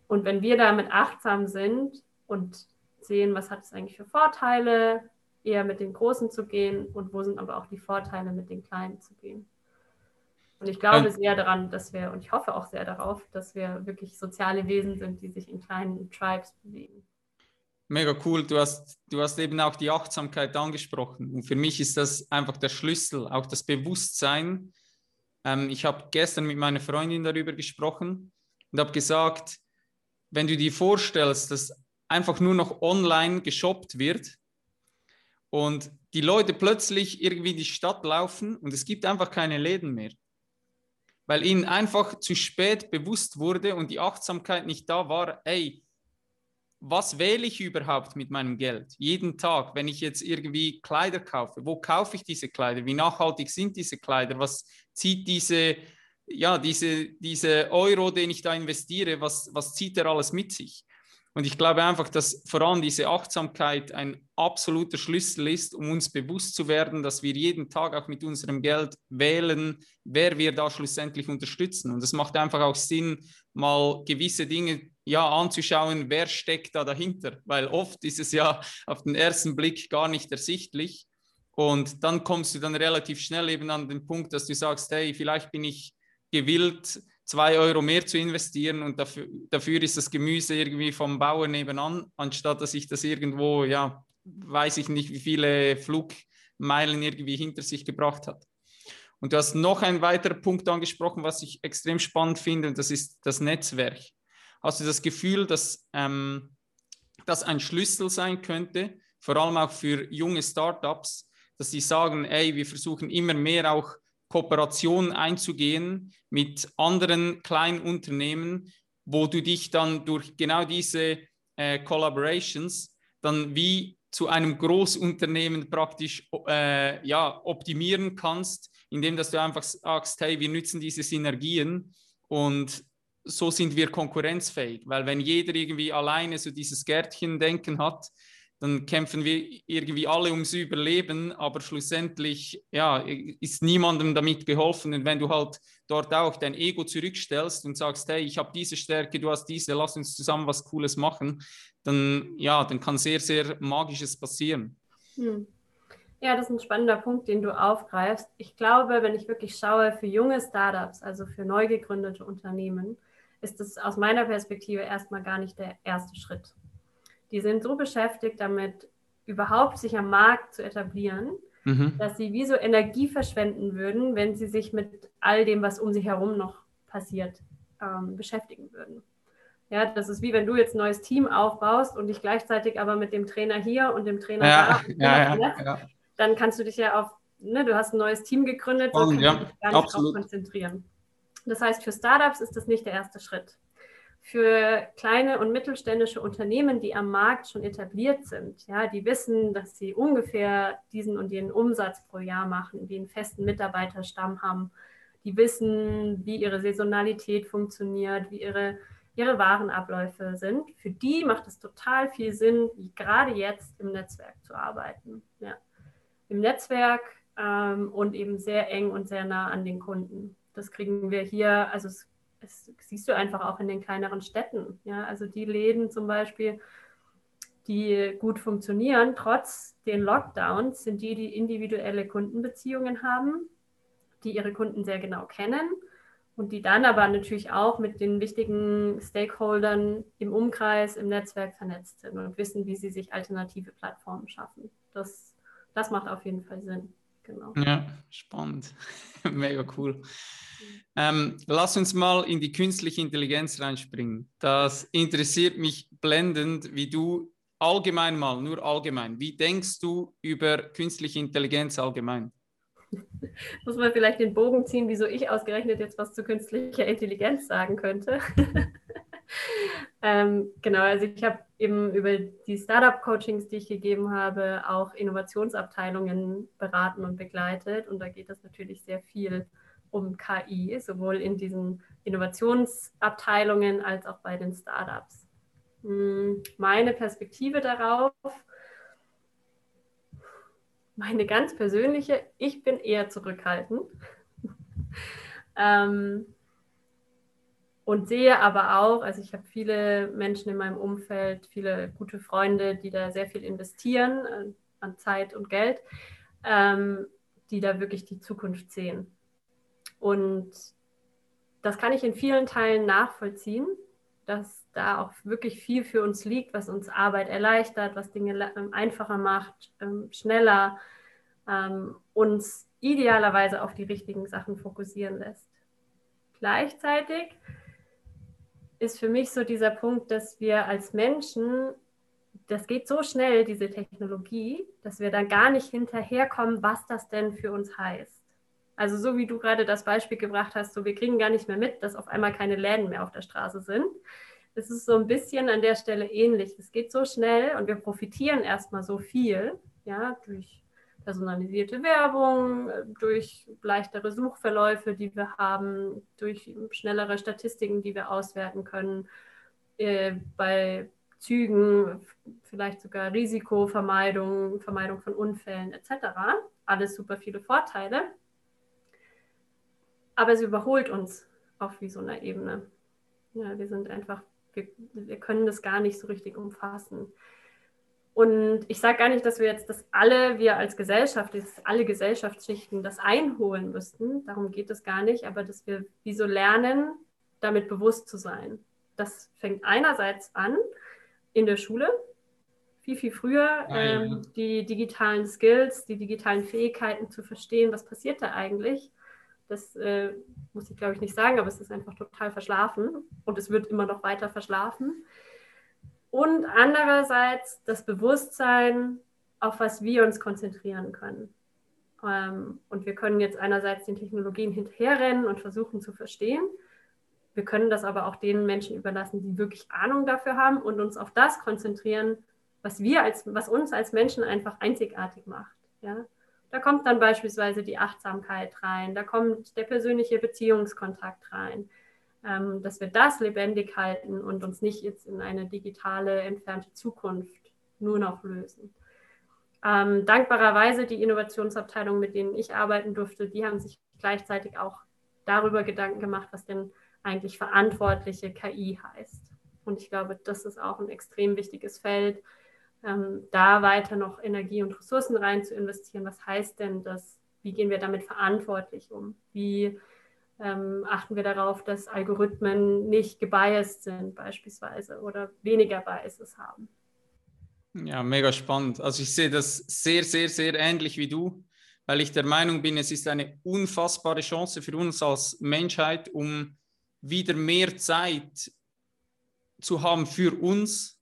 Und wenn wir damit achtsam sind und sehen, was hat es eigentlich für Vorteile, eher mit den Großen zu gehen und wo sind aber auch die Vorteile, mit den Kleinen zu gehen. Und ich glaube sehr daran, dass wir, und ich hoffe auch sehr darauf, dass wir wirklich soziale Wesen sind, die sich in kleinen Tribes bewegen. Mega cool. Du hast, du hast eben auch die Achtsamkeit angesprochen. Und für mich ist das einfach der Schlüssel, auch das Bewusstsein. Ähm, ich habe gestern mit meiner Freundin darüber gesprochen und habe gesagt, wenn du dir vorstellst, dass einfach nur noch online geshoppt wird und die Leute plötzlich irgendwie in die Stadt laufen und es gibt einfach keine Läden mehr, weil ihnen einfach zu spät bewusst wurde und die Achtsamkeit nicht da war, ey, was wähle ich überhaupt mit meinem Geld? Jeden Tag, wenn ich jetzt irgendwie Kleider kaufe, wo kaufe ich diese Kleider? Wie nachhaltig sind diese Kleider? Was zieht diese ja, diese, diese Euro, den ich da investiere, was, was zieht er alles mit sich? Und ich glaube einfach, dass vor allem diese Achtsamkeit ein absoluter Schlüssel ist, um uns bewusst zu werden, dass wir jeden Tag auch mit unserem Geld wählen, wer wir da schlussendlich unterstützen. Und es macht einfach auch Sinn, mal gewisse Dinge ja anzuschauen, wer steckt da dahinter, weil oft ist es ja auf den ersten Blick gar nicht ersichtlich. Und dann kommst du dann relativ schnell eben an den Punkt, dass du sagst, hey, vielleicht bin ich gewillt, zwei Euro mehr zu investieren und dafür, dafür ist das Gemüse irgendwie vom Bauern nebenan, anstatt dass ich das irgendwo, ja, weiß ich nicht, wie viele Flugmeilen irgendwie hinter sich gebracht hat. Und du hast noch einen weiteren Punkt angesprochen, was ich extrem spannend finde, und das ist das Netzwerk. Hast du das Gefühl, dass ähm, das ein Schlüssel sein könnte, vor allem auch für junge Startups, dass sie sagen, ey, wir versuchen immer mehr auch Kooperationen einzugehen mit anderen kleinen Unternehmen, wo du dich dann durch genau diese äh, Collaborations dann wie zu einem Großunternehmen praktisch äh, ja, optimieren kannst, indem dass du einfach sagst, hey, wir nutzen diese Synergien und so sind wir konkurrenzfähig, weil wenn jeder irgendwie alleine so dieses Gärtchen-Denken hat, dann kämpfen wir irgendwie alle ums Überleben, aber schlussendlich ja, ist niemandem damit geholfen. Und wenn du halt dort auch dein Ego zurückstellst und sagst, hey, ich habe diese Stärke, du hast diese, lass uns zusammen was Cooles machen, dann ja, dann kann sehr, sehr Magisches passieren. Hm. Ja, das ist ein spannender Punkt, den du aufgreifst. Ich glaube, wenn ich wirklich schaue für junge Startups, also für neu gegründete Unternehmen, ist das aus meiner Perspektive erstmal gar nicht der erste Schritt. Die sind so beschäftigt damit, überhaupt sich am Markt zu etablieren, mhm. dass sie wie so Energie verschwenden würden, wenn sie sich mit all dem, was um sie herum noch passiert, ähm, beschäftigen würden. Ja, das ist wie wenn du jetzt ein neues Team aufbaust und dich gleichzeitig aber mit dem Trainer hier und dem Trainer ja, da, ja, ja, ja, dann kannst du dich ja auf, ne, du hast ein neues Team gegründet, so kannst du dich gar nicht darauf konzentrieren. Das heißt, für Startups ist das nicht der erste Schritt. Für kleine und mittelständische Unternehmen, die am Markt schon etabliert sind, ja, die wissen, dass sie ungefähr diesen und jenen Umsatz pro Jahr machen, die einen festen Mitarbeiterstamm haben, die wissen, wie ihre Saisonalität funktioniert, wie ihre, ihre Warenabläufe sind. Für die macht es total viel Sinn, gerade jetzt im Netzwerk zu arbeiten. Ja. Im Netzwerk ähm, und eben sehr eng und sehr nah an den Kunden das kriegen wir hier, also es, es, siehst du einfach auch in den kleineren Städten. Ja? Also die Läden zum Beispiel, die gut funktionieren, trotz den Lockdowns, sind die, die individuelle Kundenbeziehungen haben, die ihre Kunden sehr genau kennen und die dann aber natürlich auch mit den wichtigen Stakeholdern im Umkreis, im Netzwerk vernetzt sind und wissen, wie sie sich alternative Plattformen schaffen. Das, das macht auf jeden Fall Sinn. Genau. Ja, spannend. Mega cool. Ähm, lass uns mal in die künstliche Intelligenz reinspringen. Das interessiert mich blendend, wie du allgemein mal, nur allgemein, wie denkst du über künstliche Intelligenz allgemein? Muss man vielleicht den Bogen ziehen, wieso ich ausgerechnet jetzt was zu künstlicher Intelligenz sagen könnte. ähm, genau, also ich habe eben über die Startup-Coachings, die ich gegeben habe, auch Innovationsabteilungen beraten und begleitet. Und da geht es natürlich sehr viel um KI, sowohl in diesen Innovationsabteilungen als auch bei den Startups. Hm, meine Perspektive darauf, meine ganz persönliche, ich bin eher zurückhaltend. ähm, und sehe aber auch, also ich habe viele Menschen in meinem Umfeld, viele gute Freunde, die da sehr viel investieren äh, an Zeit und Geld, ähm, die da wirklich die Zukunft sehen. Und das kann ich in vielen Teilen nachvollziehen, dass da auch wirklich viel für uns liegt, was uns Arbeit erleichtert, was Dinge ähm, einfacher macht, ähm, schneller, ähm, uns idealerweise auf die richtigen Sachen fokussieren lässt. Gleichzeitig ist für mich so dieser Punkt, dass wir als Menschen, das geht so schnell, diese Technologie, dass wir dann gar nicht hinterherkommen, was das denn für uns heißt. Also so wie du gerade das Beispiel gebracht hast, so wir kriegen gar nicht mehr mit, dass auf einmal keine Läden mehr auf der Straße sind. Es ist so ein bisschen an der Stelle ähnlich. Es geht so schnell und wir profitieren erstmal so viel, ja, durch personalisierte Werbung, durch leichtere Suchverläufe, die wir haben, durch schnellere Statistiken, die wir auswerten können, äh, bei Zügen, vielleicht sogar Risikovermeidung, Vermeidung von Unfällen etc. Alles super viele Vorteile. Aber sie überholt uns auf wie so einer Ebene. Ja, wir sind einfach, wir, wir können das gar nicht so richtig umfassen. Und ich sage gar nicht, dass wir jetzt das alle, wir als Gesellschaft, dass alle Gesellschaftsschichten das einholen müssten. Darum geht es gar nicht, aber dass wir wie so lernen, damit bewusst zu sein. Das fängt einerseits an in der Schule, viel, viel früher, ah, ähm, die digitalen Skills, die digitalen Fähigkeiten zu verstehen, was passiert da eigentlich. Das äh, muss ich, glaube ich, nicht sagen, aber es ist einfach total verschlafen und es wird immer noch weiter verschlafen und andererseits das Bewusstsein, auf was wir uns konzentrieren können. Ähm, und wir können jetzt einerseits den Technologien hinterherrennen und versuchen zu verstehen. Wir können das aber auch den Menschen überlassen, die wirklich Ahnung dafür haben und uns auf das konzentrieren, was wir als, was uns als Menschen einfach einzigartig macht. Ja? Da kommt dann beispielsweise die Achtsamkeit rein, da kommt der persönliche Beziehungskontakt rein, ähm, dass wir das lebendig halten und uns nicht jetzt in eine digitale, entfernte Zukunft nur noch lösen. Ähm, dankbarerweise die Innovationsabteilung, mit denen ich arbeiten durfte, die haben sich gleichzeitig auch darüber Gedanken gemacht, was denn eigentlich verantwortliche KI heißt. Und ich glaube, das ist auch ein extrem wichtiges Feld, ähm, da weiter noch Energie und Ressourcen rein zu investieren. Was heißt denn das? Wie gehen wir damit verantwortlich um? Wie ähm, achten wir darauf, dass Algorithmen nicht gebiased sind beispielsweise oder weniger Biases haben? Ja, mega spannend. Also ich sehe das sehr, sehr, sehr ähnlich wie du, weil ich der Meinung bin, es ist eine unfassbare Chance für uns als Menschheit, um wieder mehr Zeit zu haben für uns,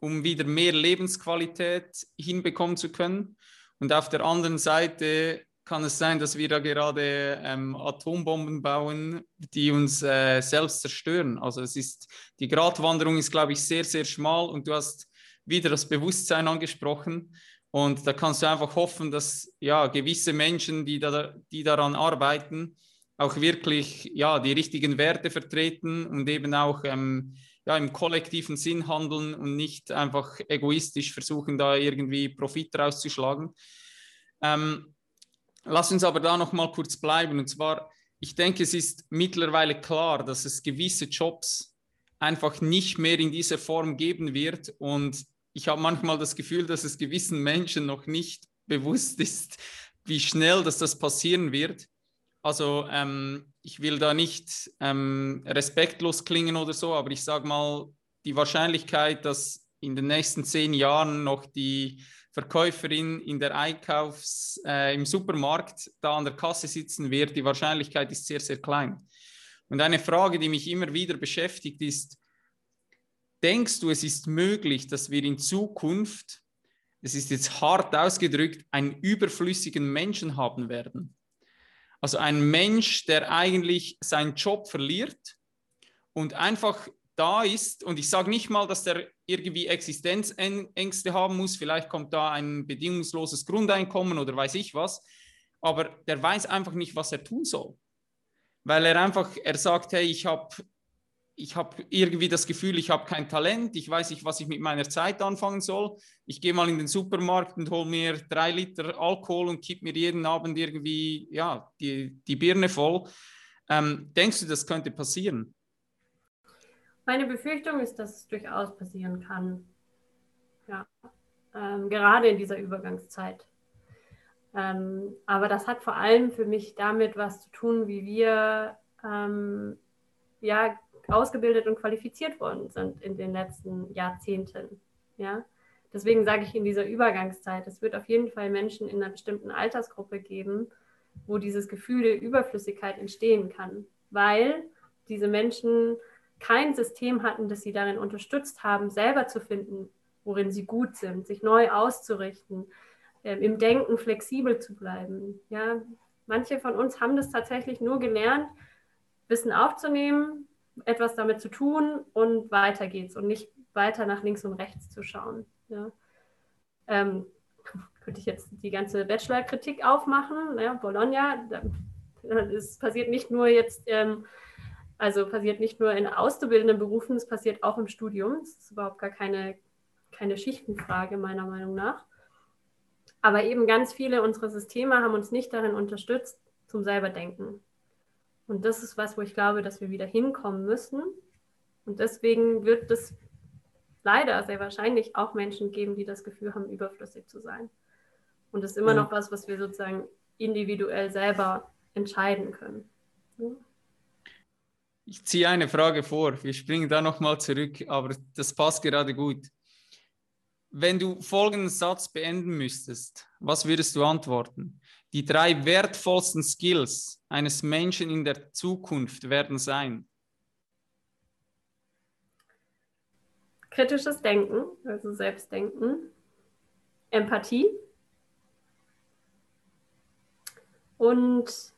um wieder mehr Lebensqualität hinbekommen zu können. Und auf der anderen Seite kann es sein, dass wir da gerade ähm, Atombomben bauen, die uns äh, selbst zerstören. Also es ist, die Gratwanderung ist, glaube ich, sehr, sehr schmal und du hast wieder das Bewusstsein angesprochen. Und da kannst du einfach hoffen, dass ja, gewisse Menschen, die, da, die daran arbeiten, auch wirklich ja, die richtigen Werte vertreten und eben auch ähm, ja, im kollektiven Sinn handeln und nicht einfach egoistisch versuchen, da irgendwie Profit rauszuschlagen. Ähm, lass uns aber da noch mal kurz bleiben. Und zwar, ich denke, es ist mittlerweile klar, dass es gewisse Jobs einfach nicht mehr in dieser Form geben wird. Und ich habe manchmal das Gefühl, dass es gewissen Menschen noch nicht bewusst ist, wie schnell dass das passieren wird. Also ähm, ich will da nicht ähm, respektlos klingen oder so, aber ich sage mal, die Wahrscheinlichkeit, dass in den nächsten zehn Jahren noch die Verkäuferin in der Einkaufs, äh, im Supermarkt da an der Kasse sitzen wird, die Wahrscheinlichkeit ist sehr, sehr klein. Und eine Frage, die mich immer wieder beschäftigt, ist, denkst du, es ist möglich, dass wir in Zukunft, es ist jetzt hart ausgedrückt, einen überflüssigen Menschen haben werden? Also ein Mensch, der eigentlich seinen Job verliert und einfach da ist, und ich sage nicht mal, dass der irgendwie Existenzängste haben muss, vielleicht kommt da ein bedingungsloses Grundeinkommen oder weiß ich was, aber der weiß einfach nicht, was er tun soll. Weil er einfach, er sagt, hey, ich habe ich habe irgendwie das Gefühl, ich habe kein Talent, ich weiß nicht, was ich mit meiner Zeit anfangen soll. Ich gehe mal in den Supermarkt und hole mir drei Liter Alkohol und kipp mir jeden Abend irgendwie ja, die, die Birne voll. Ähm, denkst du, das könnte passieren? Meine Befürchtung ist, dass es durchaus passieren kann. Ja, ähm, gerade in dieser Übergangszeit. Ähm, aber das hat vor allem für mich damit was zu tun, wie wir ähm, ja, ausgebildet und qualifiziert worden sind in den letzten Jahrzehnten. Ja? Deswegen sage ich in dieser Übergangszeit, es wird auf jeden Fall Menschen in einer bestimmten Altersgruppe geben, wo dieses Gefühl der Überflüssigkeit entstehen kann, weil diese Menschen kein System hatten, das sie darin unterstützt haben, selber zu finden, worin sie gut sind, sich neu auszurichten, äh, im Denken flexibel zu bleiben. Ja, manche von uns haben das tatsächlich nur gelernt, Wissen aufzunehmen, etwas damit zu tun und weiter geht's und nicht weiter nach links und rechts zu schauen. Ja. Ähm, könnte ich jetzt die ganze Bachelor-Kritik aufmachen, ja, Bologna, es passiert nicht nur jetzt, ähm, also passiert nicht nur in auszubildenden Berufen, es passiert auch im Studium. Das ist überhaupt gar keine, keine Schichtenfrage, meiner Meinung nach. Aber eben ganz viele unserer Systeme haben uns nicht darin unterstützt, zum selber denken. Und das ist was, wo ich glaube, dass wir wieder hinkommen müssen. Und deswegen wird es leider sehr wahrscheinlich auch Menschen geben, die das Gefühl haben, überflüssig zu sein. Und das ist immer ja. noch was, was wir sozusagen individuell selber entscheiden können. Ja. Ich ziehe eine Frage vor. Wir springen da nochmal zurück, aber das passt gerade gut. Wenn du folgenden Satz beenden müsstest, was würdest du antworten? Die drei wertvollsten Skills eines Menschen in der Zukunft werden sein. Kritisches Denken, also Selbstdenken, Empathie Und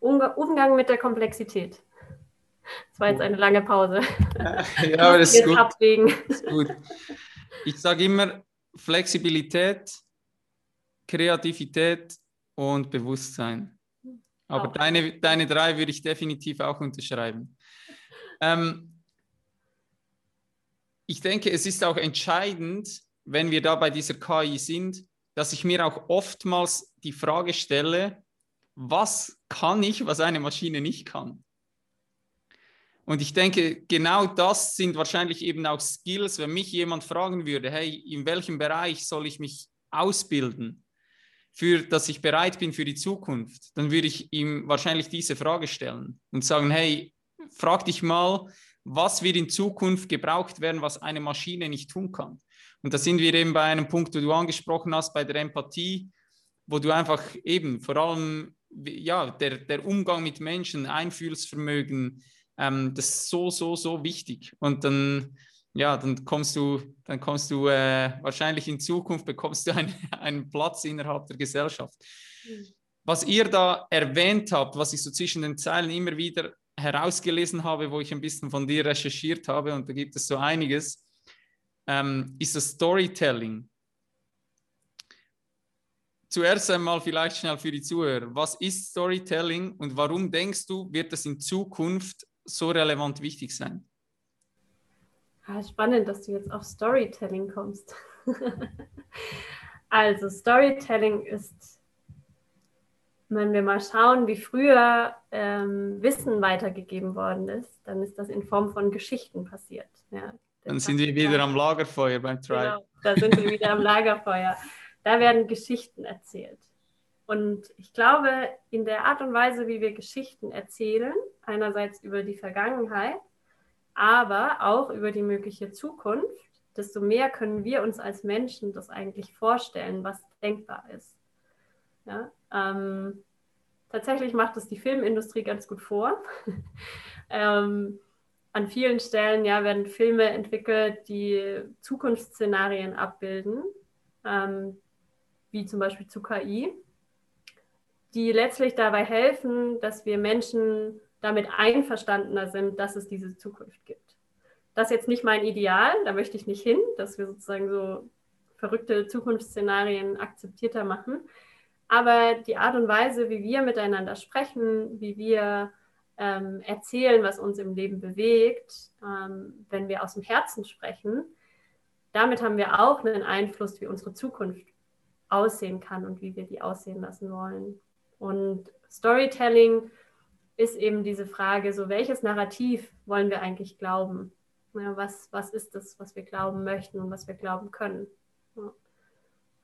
Umgang mit der Komplexität. Das war jetzt eine lange Pause. ja, aber das ist gut. Abwägen. ist gut. Ich sage immer Flexibilität, Kreativität und Bewusstsein. Aber oh. deine, deine drei würde ich definitiv auch unterschreiben. Ähm, ich denke, es ist auch entscheidend, wenn wir da bei dieser KI sind, dass ich mir auch oftmals die Frage stelle, was kann ich, was eine Maschine nicht kann? Und ich denke, genau das sind wahrscheinlich eben auch Skills, wenn mich jemand fragen würde, hey, in welchem Bereich soll ich mich ausbilden, für dass ich bereit bin für die Zukunft, dann würde ich ihm wahrscheinlich diese Frage stellen und sagen, hey, frag dich mal, was wird in Zukunft gebraucht werden, was eine Maschine nicht tun kann. Und da sind wir eben bei einem Punkt, wo du angesprochen hast, bei der Empathie, wo du einfach eben vor allem ja, der, der Umgang mit Menschen, Einfühlsvermögen, ähm, das ist so, so, so wichtig. Und dann, ja, dann kommst du, dann kommst du äh, wahrscheinlich in Zukunft bekommst du ein, einen Platz innerhalb der Gesellschaft. Mhm. Was ihr da erwähnt habt, was ich so zwischen den Zeilen immer wieder herausgelesen habe, wo ich ein bisschen von dir recherchiert habe, und da gibt es so einiges, ähm, ist das Storytelling zuerst einmal vielleicht schnell für die Zuhörer. Was ist Storytelling und warum denkst du, wird das in Zukunft so relevant wichtig sein? Ah, spannend, dass du jetzt auf Storytelling kommst. also Storytelling ist, wenn wir mal schauen, wie früher ähm, Wissen weitergegeben worden ist, dann ist das in Form von Geschichten passiert. Ja, dann sind wir wieder am Lagerfeuer beim Tribe. Genau, da sind wir wieder am Lagerfeuer. Da werden Geschichten erzählt. Und ich glaube, in der Art und Weise, wie wir Geschichten erzählen, einerseits über die Vergangenheit, aber auch über die mögliche Zukunft, desto mehr können wir uns als Menschen das eigentlich vorstellen, was denkbar ist. Ja, ähm, tatsächlich macht es die Filmindustrie ganz gut vor. ähm, an vielen Stellen ja, werden Filme entwickelt, die Zukunftsszenarien abbilden, ähm, wie zum Beispiel zu KI, die letztlich dabei helfen, dass wir Menschen damit einverstandener sind, dass es diese Zukunft gibt. Das ist jetzt nicht mein Ideal, da möchte ich nicht hin, dass wir sozusagen so verrückte Zukunftsszenarien akzeptierter machen. Aber die Art und Weise, wie wir miteinander sprechen, wie wir ähm, erzählen, was uns im Leben bewegt, ähm, wenn wir aus dem Herzen sprechen, damit haben wir auch einen Einfluss, wie unsere Zukunft aussehen kann und wie wir die aussehen lassen wollen. Und Storytelling ist eben diese Frage, so welches Narrativ wollen wir eigentlich glauben? Ja, was, was ist das, was wir glauben möchten und was wir glauben können? Ja.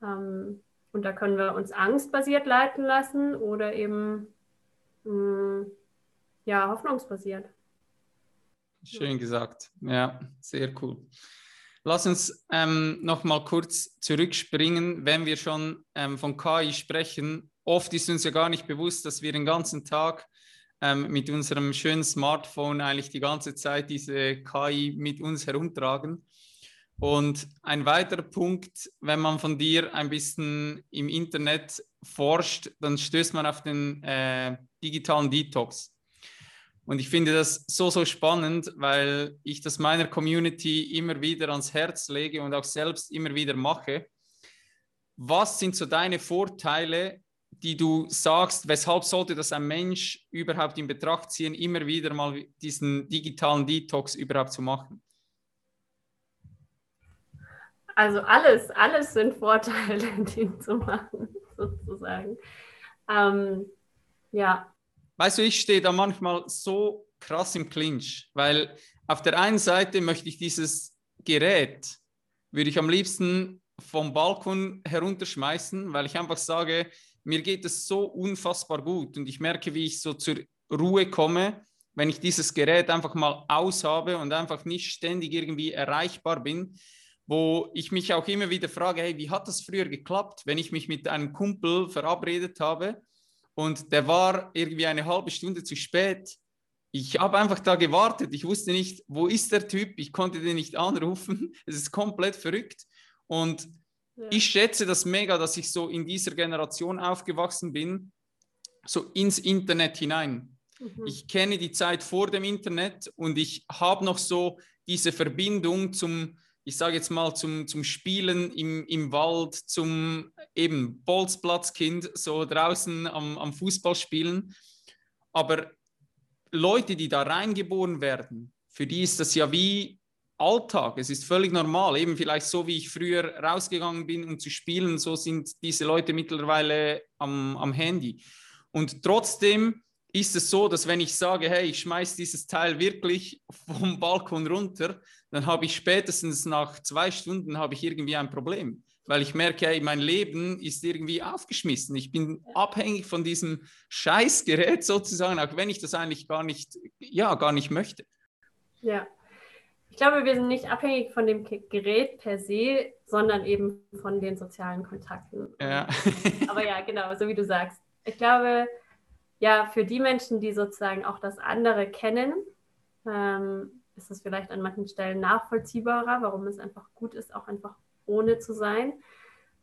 Ähm, und da können wir uns angstbasiert leiten lassen oder eben mh, hm, ja, hoffnungsbasiert. Schön gesagt. Ja, sehr cool. Lass uns ähm, noch mal kurz zurückspringen, wenn wir schon ähm, von KI sprechen. Oft ist uns ja gar nicht bewusst, dass wir den ganzen Tag ähm, mit unserem schönen Smartphone eigentlich die ganze Zeit diese KI mit uns herumtragen. Und ein weiterer Punkt, wenn man von dir ein bisschen im Internet forscht, dann stößt man auf den äh, digitalen Detox. Und ich finde das so, so spannend, weil ich das meiner Community immer wieder ans Herz lege und auch selbst immer wieder mache. Was sind so deine Vorteile, die du sagst, weshalb sollte das ein Mensch überhaupt in Betracht ziehen, immer wieder mal diesen digitalen Detox überhaupt zu machen? Also alles, alles sind Vorteile, den zu machen, sozusagen. Ähm, ja, weißt du, ich stehe da manchmal so krass im Clinch, weil auf der einen Seite möchte ich dieses Gerät, würde ich am liebsten vom Balkon herunterschmeißen, weil ich einfach sage, mir geht es so unfassbar gut und ich merke, wie ich so zur Ruhe komme, wenn ich dieses Gerät einfach mal aus habe und einfach nicht ständig irgendwie erreichbar bin, wo ich mich auch immer wieder frage, hey, wie hat das früher geklappt, wenn ich mich mit einem Kumpel verabredet habe und der war irgendwie eine halbe Stunde zu spät ich habe einfach da gewartet. Ich wusste nicht, wo ist der Typ? Ich konnte den nicht anrufen. Es ist komplett verrückt. Und ja. ich schätze das mega, dass ich so in dieser Generation aufgewachsen bin, so ins Internet hinein. Mhm. Ich kenne die Zeit vor dem Internet und ich habe noch so diese Verbindung zum, ich sage jetzt mal, zum, zum Spielen im, im Wald, zum eben Bolzplatzkind, so draußen am, am Fußballspielen. Aber Leute, die da reingeboren werden, für die ist das ja wie Alltag. Es ist völlig normal. Eben vielleicht so, wie ich früher rausgegangen bin, um zu spielen, so sind diese Leute mittlerweile am, am Handy. Und trotzdem ist es so, dass wenn ich sage, hey, ich schmeiße dieses Teil wirklich vom Balkon runter, dann habe ich spätestens nach zwei Stunden habe ich irgendwie ein Problem, weil ich merke, hey, mein Leben ist irgendwie aufgeschmissen. Ich bin abhängig von diesem Scheißgerät sozusagen, auch wenn ich das eigentlich gar nicht, ja, gar nicht möchte. Ja, ich glaube, wir sind nicht abhängig von dem Gerät per se, sondern eben von den sozialen Kontakten. Ja. Aber ja, genau, so wie du sagst. Ich glaube, ja, für die Menschen, die sozusagen auch das andere kennen, ähm, ist es vielleicht an manchen Stellen nachvollziehbarer, warum es einfach gut ist, auch einfach ohne zu sein.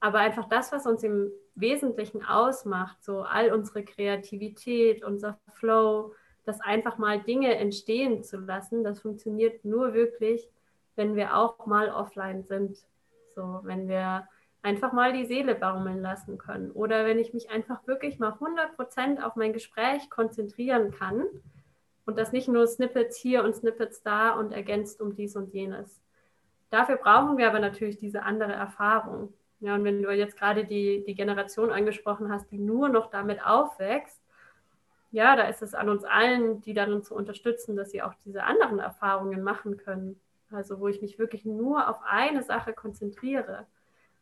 Aber einfach das, was uns im Wesentlichen ausmacht, so all unsere Kreativität, unser Flow, das einfach mal Dinge entstehen zu lassen, das funktioniert nur wirklich, wenn wir auch mal offline sind. So, wenn wir einfach mal die Seele baumeln lassen können. Oder wenn ich mich einfach wirklich mal 100% auf mein Gespräch konzentrieren kann und das nicht nur Snippets hier und Snippets da und ergänzt um dies und jenes. Dafür brauchen wir aber natürlich diese andere Erfahrung. Ja, und wenn du jetzt gerade die, die Generation angesprochen hast, die nur noch damit aufwächst, ja, da ist es an uns allen, die darin zu unterstützen, dass sie auch diese anderen Erfahrungen machen können. Also wo ich mich wirklich nur auf eine Sache konzentriere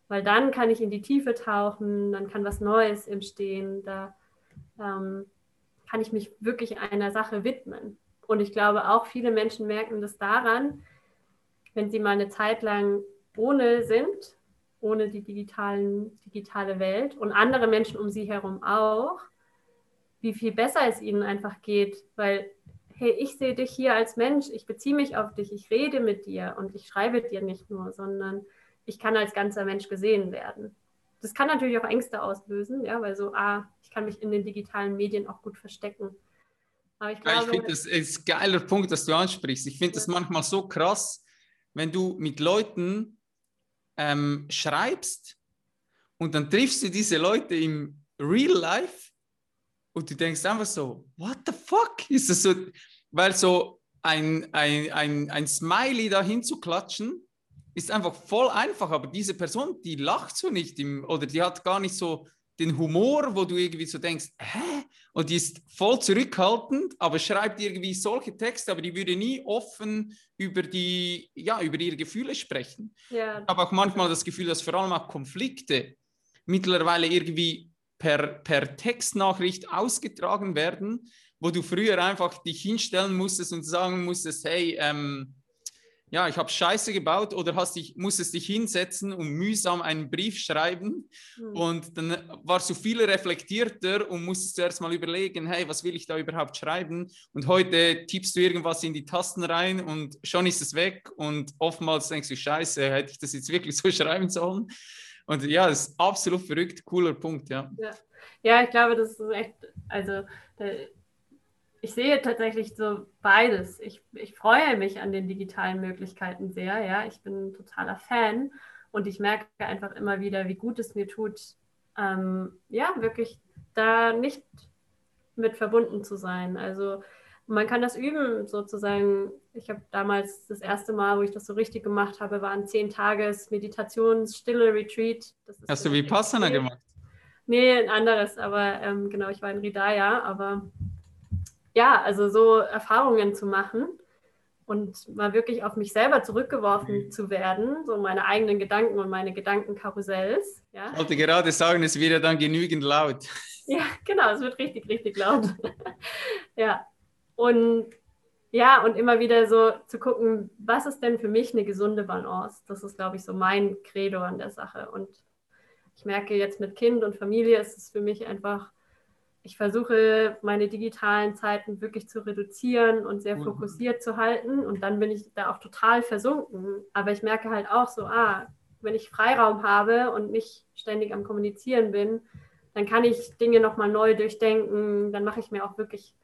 weil dann kann ich in die Tiefe tauchen, dann kann was Neues entstehen, da ähm, kann ich mich wirklich einer Sache widmen. Und ich glaube, auch viele Menschen merken das daran, wenn sie mal eine Zeit lang ohne sind, ohne die digitalen, digitale Welt und andere Menschen um sie herum auch, wie viel besser es ihnen einfach geht, weil, hey, ich sehe dich hier als Mensch, ich beziehe mich auf dich, ich rede mit dir und ich schreibe dir nicht nur, sondern ich kann als ganzer Mensch gesehen werden. Das kann natürlich auch Ängste auslösen, ja, weil so, ah, ich kann mich in den digitalen Medien auch gut verstecken. Aber ich, glaube, ich finde, das ist ein geiler Punkt, dass du ansprichst. Ich finde ja. das manchmal so krass, wenn du mit Leuten ähm, schreibst und dann triffst du diese Leute im Real Life und du denkst einfach so, what the fuck? Ist das so, weil so ein, ein, ein, ein Smiley da hinzuklatschen, ist einfach voll einfach, aber diese Person, die lacht so nicht im, oder die hat gar nicht so den Humor, wo du irgendwie so denkst, hä? Und die ist voll zurückhaltend, aber schreibt irgendwie solche Texte, aber die würde nie offen über die, ja, über ihre Gefühle sprechen. Ja. Ich habe auch manchmal das Gefühl, dass vor allem auch Konflikte mittlerweile irgendwie per, per Textnachricht ausgetragen werden, wo du früher einfach dich hinstellen musstest und sagen musstest, hey, ähm, ja, ich habe Scheiße gebaut oder hast dich, musstest dich hinsetzen und mühsam einen Brief schreiben mhm. und dann warst du viel reflektierter und musstest zuerst mal überlegen, hey, was will ich da überhaupt schreiben? Und heute tippst du irgendwas in die Tasten rein und schon ist es weg und oftmals denkst du, Scheiße, hätte ich das jetzt wirklich so schreiben sollen? Und ja, das ist absolut verrückt, cooler Punkt, ja. Ja, ja ich glaube, das ist echt, also ich sehe tatsächlich so beides. Ich, ich freue mich an den digitalen Möglichkeiten sehr. Ja, ich bin totaler Fan und ich merke einfach immer wieder, wie gut es mir tut, ähm, ja, wirklich da nicht mit verbunden zu sein. Also man kann das üben, sozusagen. Ich habe damals das erste Mal, wo ich das so richtig gemacht habe, war ein zehn Tages Meditations Stille Retreat. Hast du wie Passana gemacht? Nee, ein anderes, aber ähm, genau, ich war in Ridaya, aber ja, also so Erfahrungen zu machen und mal wirklich auf mich selber zurückgeworfen mhm. zu werden, so meine eigenen Gedanken und meine Gedankenkarussells. Ja. Ich wollte gerade sagen, es wird ja dann genügend laut. Ja, genau, es wird richtig, richtig laut. ja, und ja, und immer wieder so zu gucken, was ist denn für mich eine gesunde Balance? Das ist, glaube ich, so mein Credo an der Sache. Und ich merke jetzt mit Kind und Familie ist es für mich einfach ich versuche, meine digitalen Zeiten wirklich zu reduzieren und sehr fokussiert zu halten. Und dann bin ich da auch total versunken. Aber ich merke halt auch so, ah, wenn ich Freiraum habe und nicht ständig am Kommunizieren bin, dann kann ich Dinge nochmal neu durchdenken. Dann mache ich mir auch wirklich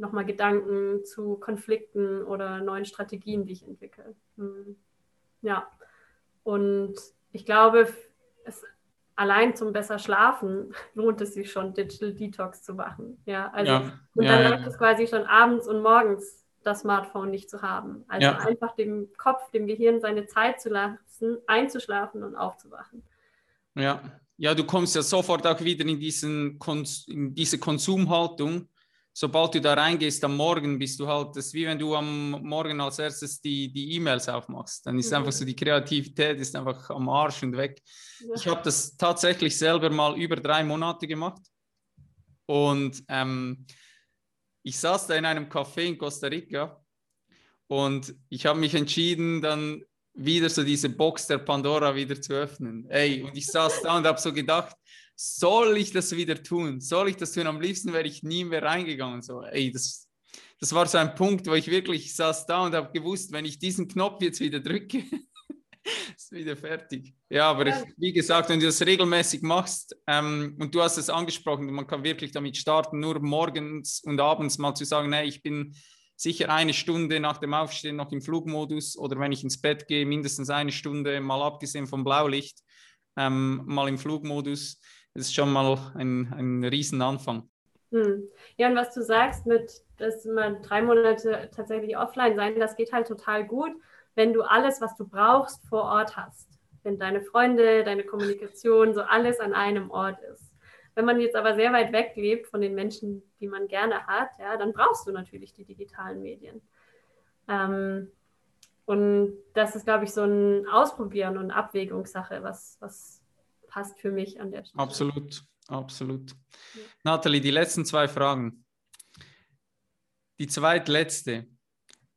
nochmal Gedanken zu Konflikten oder neuen Strategien, die ich entwickle. Hm. Ja, und ich glaube, es allein zum besser schlafen lohnt es sich schon, Digital Detox zu machen. Ja, also ja. und dann ja, reicht es quasi schon abends und morgens das Smartphone nicht zu haben. Also ja. einfach dem Kopf, dem Gehirn seine Zeit zu lassen, einzuschlafen und aufzuwachen. Ja, ja, du kommst ja sofort auch wieder in, diesen in diese Konsumhaltung sobald du da reingehst am Morgen, bist du halt, das ist wie wenn du am Morgen als erstes die, die E-Mails aufmachst. Dann ist mhm. einfach so, die Kreativität ist einfach am Arsch und weg. Ja. Ich habe das tatsächlich selber mal über drei Monate gemacht. Und ähm, ich saß da in einem Café in Costa Rica und ich habe mich entschieden, dann wieder so diese Box der Pandora wieder zu öffnen. Ey, und ich saß da und habe so gedacht, soll ich das wieder tun? Soll ich das tun? Am liebsten wäre ich nie mehr reingegangen. So, ey, das, das war so ein Punkt, wo ich wirklich saß da und habe gewusst, wenn ich diesen Knopf jetzt wieder drücke, ist wieder fertig. Ja, aber. Ich, wie gesagt, wenn du das regelmäßig machst ähm, und du hast es angesprochen, man kann wirklich damit starten, nur morgens und abends mal zu sagen, nee, ich bin sicher eine Stunde nach dem Aufstehen noch im Flugmodus oder wenn ich ins Bett gehe, mindestens eine Stunde, mal abgesehen vom Blaulicht, ähm, mal im Flugmodus ist schon mal ein, ein Riesenanfang. Hm. Ja, und was du sagst mit, dass man drei Monate tatsächlich offline sein, das geht halt total gut, wenn du alles, was du brauchst, vor Ort hast. Wenn deine Freunde, deine Kommunikation, so alles an einem Ort ist. Wenn man jetzt aber sehr weit weg lebt von den Menschen, die man gerne hat, ja, dann brauchst du natürlich die digitalen Medien. Ähm, und das ist, glaube ich, so ein Ausprobieren und Abwägungssache, was, was passt für mich an der Stelle. Absolut, absolut. Ja. Nathalie, die letzten zwei Fragen. Die zweitletzte.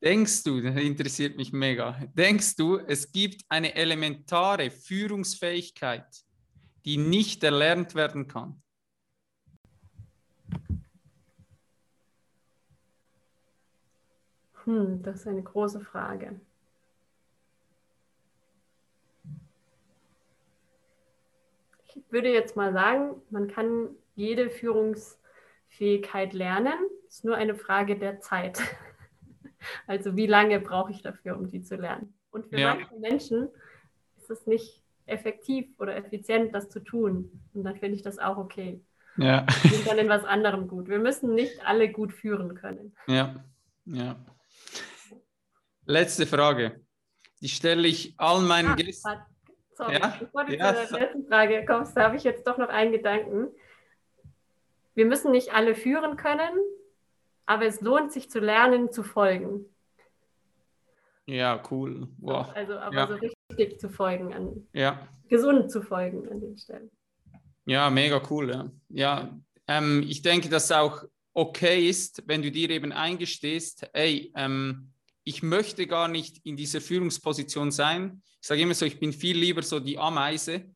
Denkst du, das interessiert mich mega, denkst du, es gibt eine elementare Führungsfähigkeit, die nicht erlernt werden kann? Hm, das ist eine große Frage. Ich würde jetzt mal sagen, man kann jede Führungsfähigkeit lernen. Es ist nur eine Frage der Zeit. Also wie lange brauche ich dafür, um die zu lernen? Und für ja. manche Menschen ist es nicht effektiv oder effizient, das zu tun. Und dann finde ich das auch okay. Ja. Wir sind dann in was anderem gut. Wir müssen nicht alle gut führen können. Ja, ja. Letzte Frage. Die stelle ich allen meinen ah, Gästen. Sorry, ja? bevor du ja. zur letzten Frage kommst, da habe ich jetzt doch noch einen Gedanken. Wir müssen nicht alle führen können, aber es lohnt sich zu lernen, zu folgen. Ja, cool. Wow. Also aber ja. so richtig zu folgen an. Ja. Gesund zu folgen an den Stellen. Ja, mega cool. Ja, ja ähm, ich denke, dass es auch okay ist, wenn du dir eben eingestehst, ey, ähm, ich möchte gar nicht in dieser Führungsposition sein. Ich sage immer so, ich bin viel lieber so die Ameise,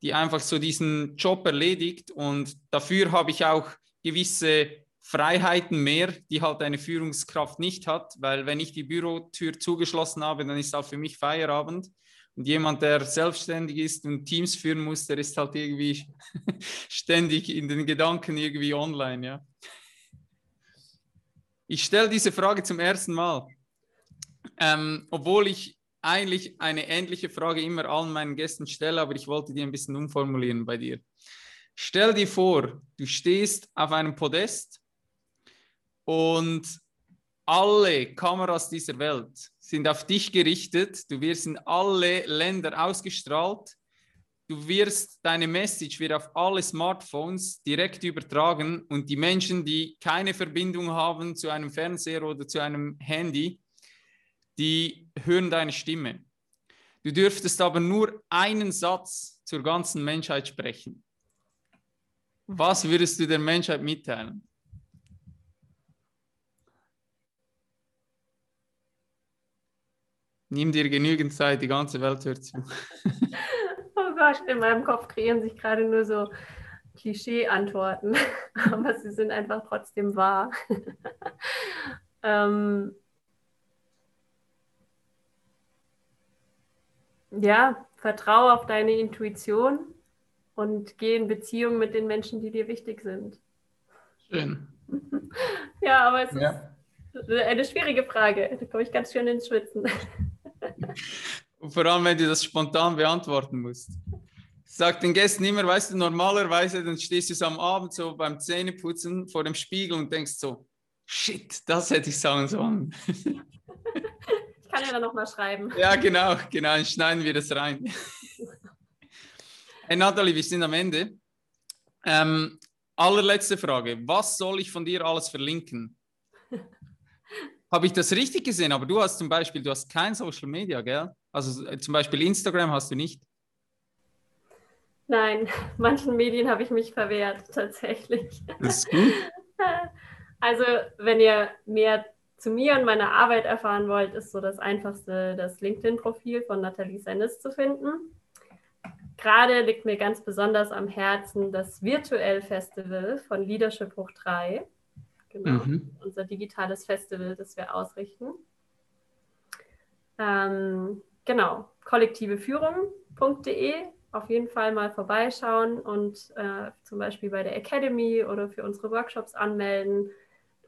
die einfach so diesen Job erledigt und dafür habe ich auch gewisse Freiheiten mehr, die halt eine Führungskraft nicht hat, weil wenn ich die Bürotür zugeschlossen habe, dann ist auch für mich Feierabend. Und jemand, der selbstständig ist und Teams führen muss, der ist halt irgendwie ständig in den Gedanken irgendwie online, ja. Ich stelle diese Frage zum ersten Mal. Ähm, obwohl ich eigentlich eine ähnliche Frage immer allen meinen Gästen stelle, aber ich wollte die ein bisschen umformulieren bei dir. Stell dir vor, du stehst auf einem Podest und alle Kameras dieser Welt sind auf dich gerichtet. Du wirst in alle Länder ausgestrahlt. Du wirst, deine Message wird auf alle Smartphones direkt übertragen und die Menschen, die keine Verbindung haben zu einem Fernseher oder zu einem Handy, die hören deine Stimme. Du dürftest aber nur einen Satz zur ganzen Menschheit sprechen. Was würdest du der Menschheit mitteilen? Nimm dir genügend Zeit, die ganze Welt hört zu. oh Gott, in meinem Kopf kreieren sich gerade nur so Klischee-Antworten, aber sie sind einfach trotzdem wahr. ähm, ja, vertraue auf deine Intuition und geh in Beziehung mit den Menschen, die dir wichtig sind. Schön. ja, aber es ja. ist eine schwierige Frage. Da komme ich ganz schön ins Schwitzen. Vor allem, wenn du das spontan beantworten musst. Sag den Gästen immer, weißt du, normalerweise, dann stehst du so am Abend so beim Zähneputzen vor dem Spiegel und denkst so, shit, das hätte ich sagen sollen. Kann ja dann nochmal schreiben. Ja, genau, genau, dann schneiden wir das rein. Hey Nathalie, wir sind am Ende. Ähm, allerletzte Frage. Was soll ich von dir alles verlinken? Habe ich das richtig gesehen? Aber du hast zum Beispiel, du hast kein Social Media, gell? Also äh, zum Beispiel Instagram hast du nicht. Nein, manchen Medien habe ich mich verwehrt, tatsächlich. Das ist gut. Also, wenn ihr mehr zu mir und meiner Arbeit erfahren wollt, ist so das einfachste, das LinkedIn-Profil von Nathalie Sendes zu finden gerade liegt mir ganz besonders am Herzen das Virtuell Festival von Leadership Hoch 3. Genau, mhm. unser digitales Festival, das wir ausrichten. Ähm, genau, kollektiveführung.de auf jeden Fall mal vorbeischauen und äh, zum Beispiel bei der Academy oder für unsere Workshops anmelden,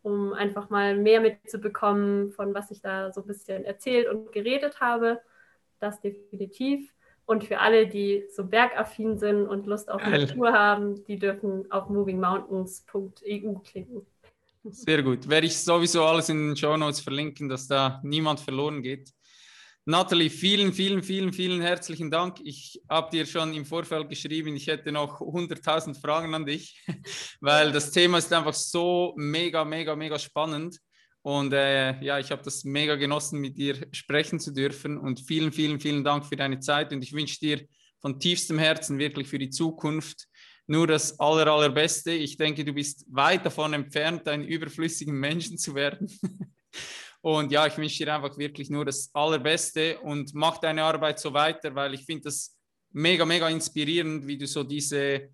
um einfach mal mehr mitzubekommen, von was ich da so ein bisschen erzählt und geredet habe. Das definitiv. Und für alle, die so bergaffin sind und Lust auf Geil. Natur haben, die dürfen auf movingmountains.eu klicken. Sehr gut. Werde ich sowieso alles in den Show Notes verlinken, dass da niemand verloren geht. Nathalie, vielen, vielen, vielen, vielen herzlichen Dank. Ich habe dir schon im Vorfeld geschrieben, ich hätte noch 100.000 Fragen an dich, weil das Thema ist einfach so mega, mega, mega spannend. Und äh, ja, ich habe das mega genossen, mit dir sprechen zu dürfen. Und vielen, vielen, vielen Dank für deine Zeit. Und ich wünsche dir von tiefstem Herzen wirklich für die Zukunft nur das Aller, Allerbeste. Ich denke, du bist weit davon entfernt, ein überflüssigen Menschen zu werden. und ja, ich wünsche dir einfach wirklich nur das Allerbeste und mach deine Arbeit so weiter, weil ich finde das mega, mega inspirierend, wie du so diese,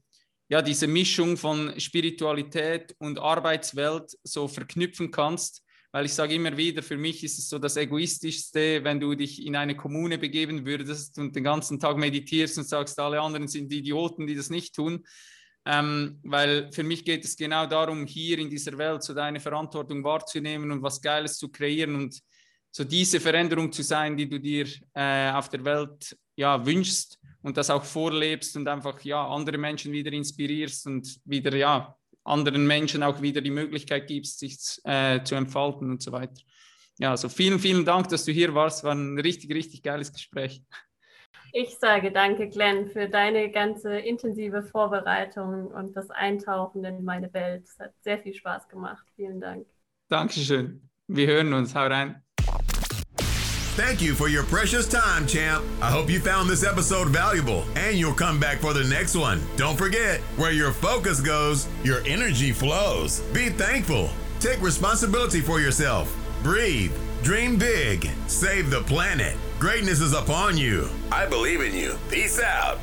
ja, diese Mischung von Spiritualität und Arbeitswelt so verknüpfen kannst weil ich sage immer wieder, für mich ist es so das Egoistischste, wenn du dich in eine Kommune begeben würdest und den ganzen Tag meditierst und sagst, alle anderen sind Idioten, die das nicht tun. Ähm, weil für mich geht es genau darum, hier in dieser Welt so deine Verantwortung wahrzunehmen und was Geiles zu kreieren und so diese Veränderung zu sein, die du dir äh, auf der Welt ja, wünschst und das auch vorlebst und einfach ja, andere Menschen wieder inspirierst und wieder ja, anderen Menschen auch wieder die Möglichkeit gibst, sich äh, zu entfalten und so weiter. Ja, also vielen, vielen Dank, dass du hier warst. War ein richtig, richtig geiles Gespräch. Ich sage danke, Glenn, für deine ganze intensive Vorbereitung und das Eintauchen in meine Welt. Es hat sehr viel Spaß gemacht. Vielen Dank. Dankeschön. Wir hören uns. Hau rein. Thank you for your precious time, champ. I hope you found this episode valuable and you'll come back for the next one. Don't forget, where your focus goes, your energy flows. Be thankful. Take responsibility for yourself. Breathe. Dream big. Save the planet. Greatness is upon you. I believe in you. Peace out.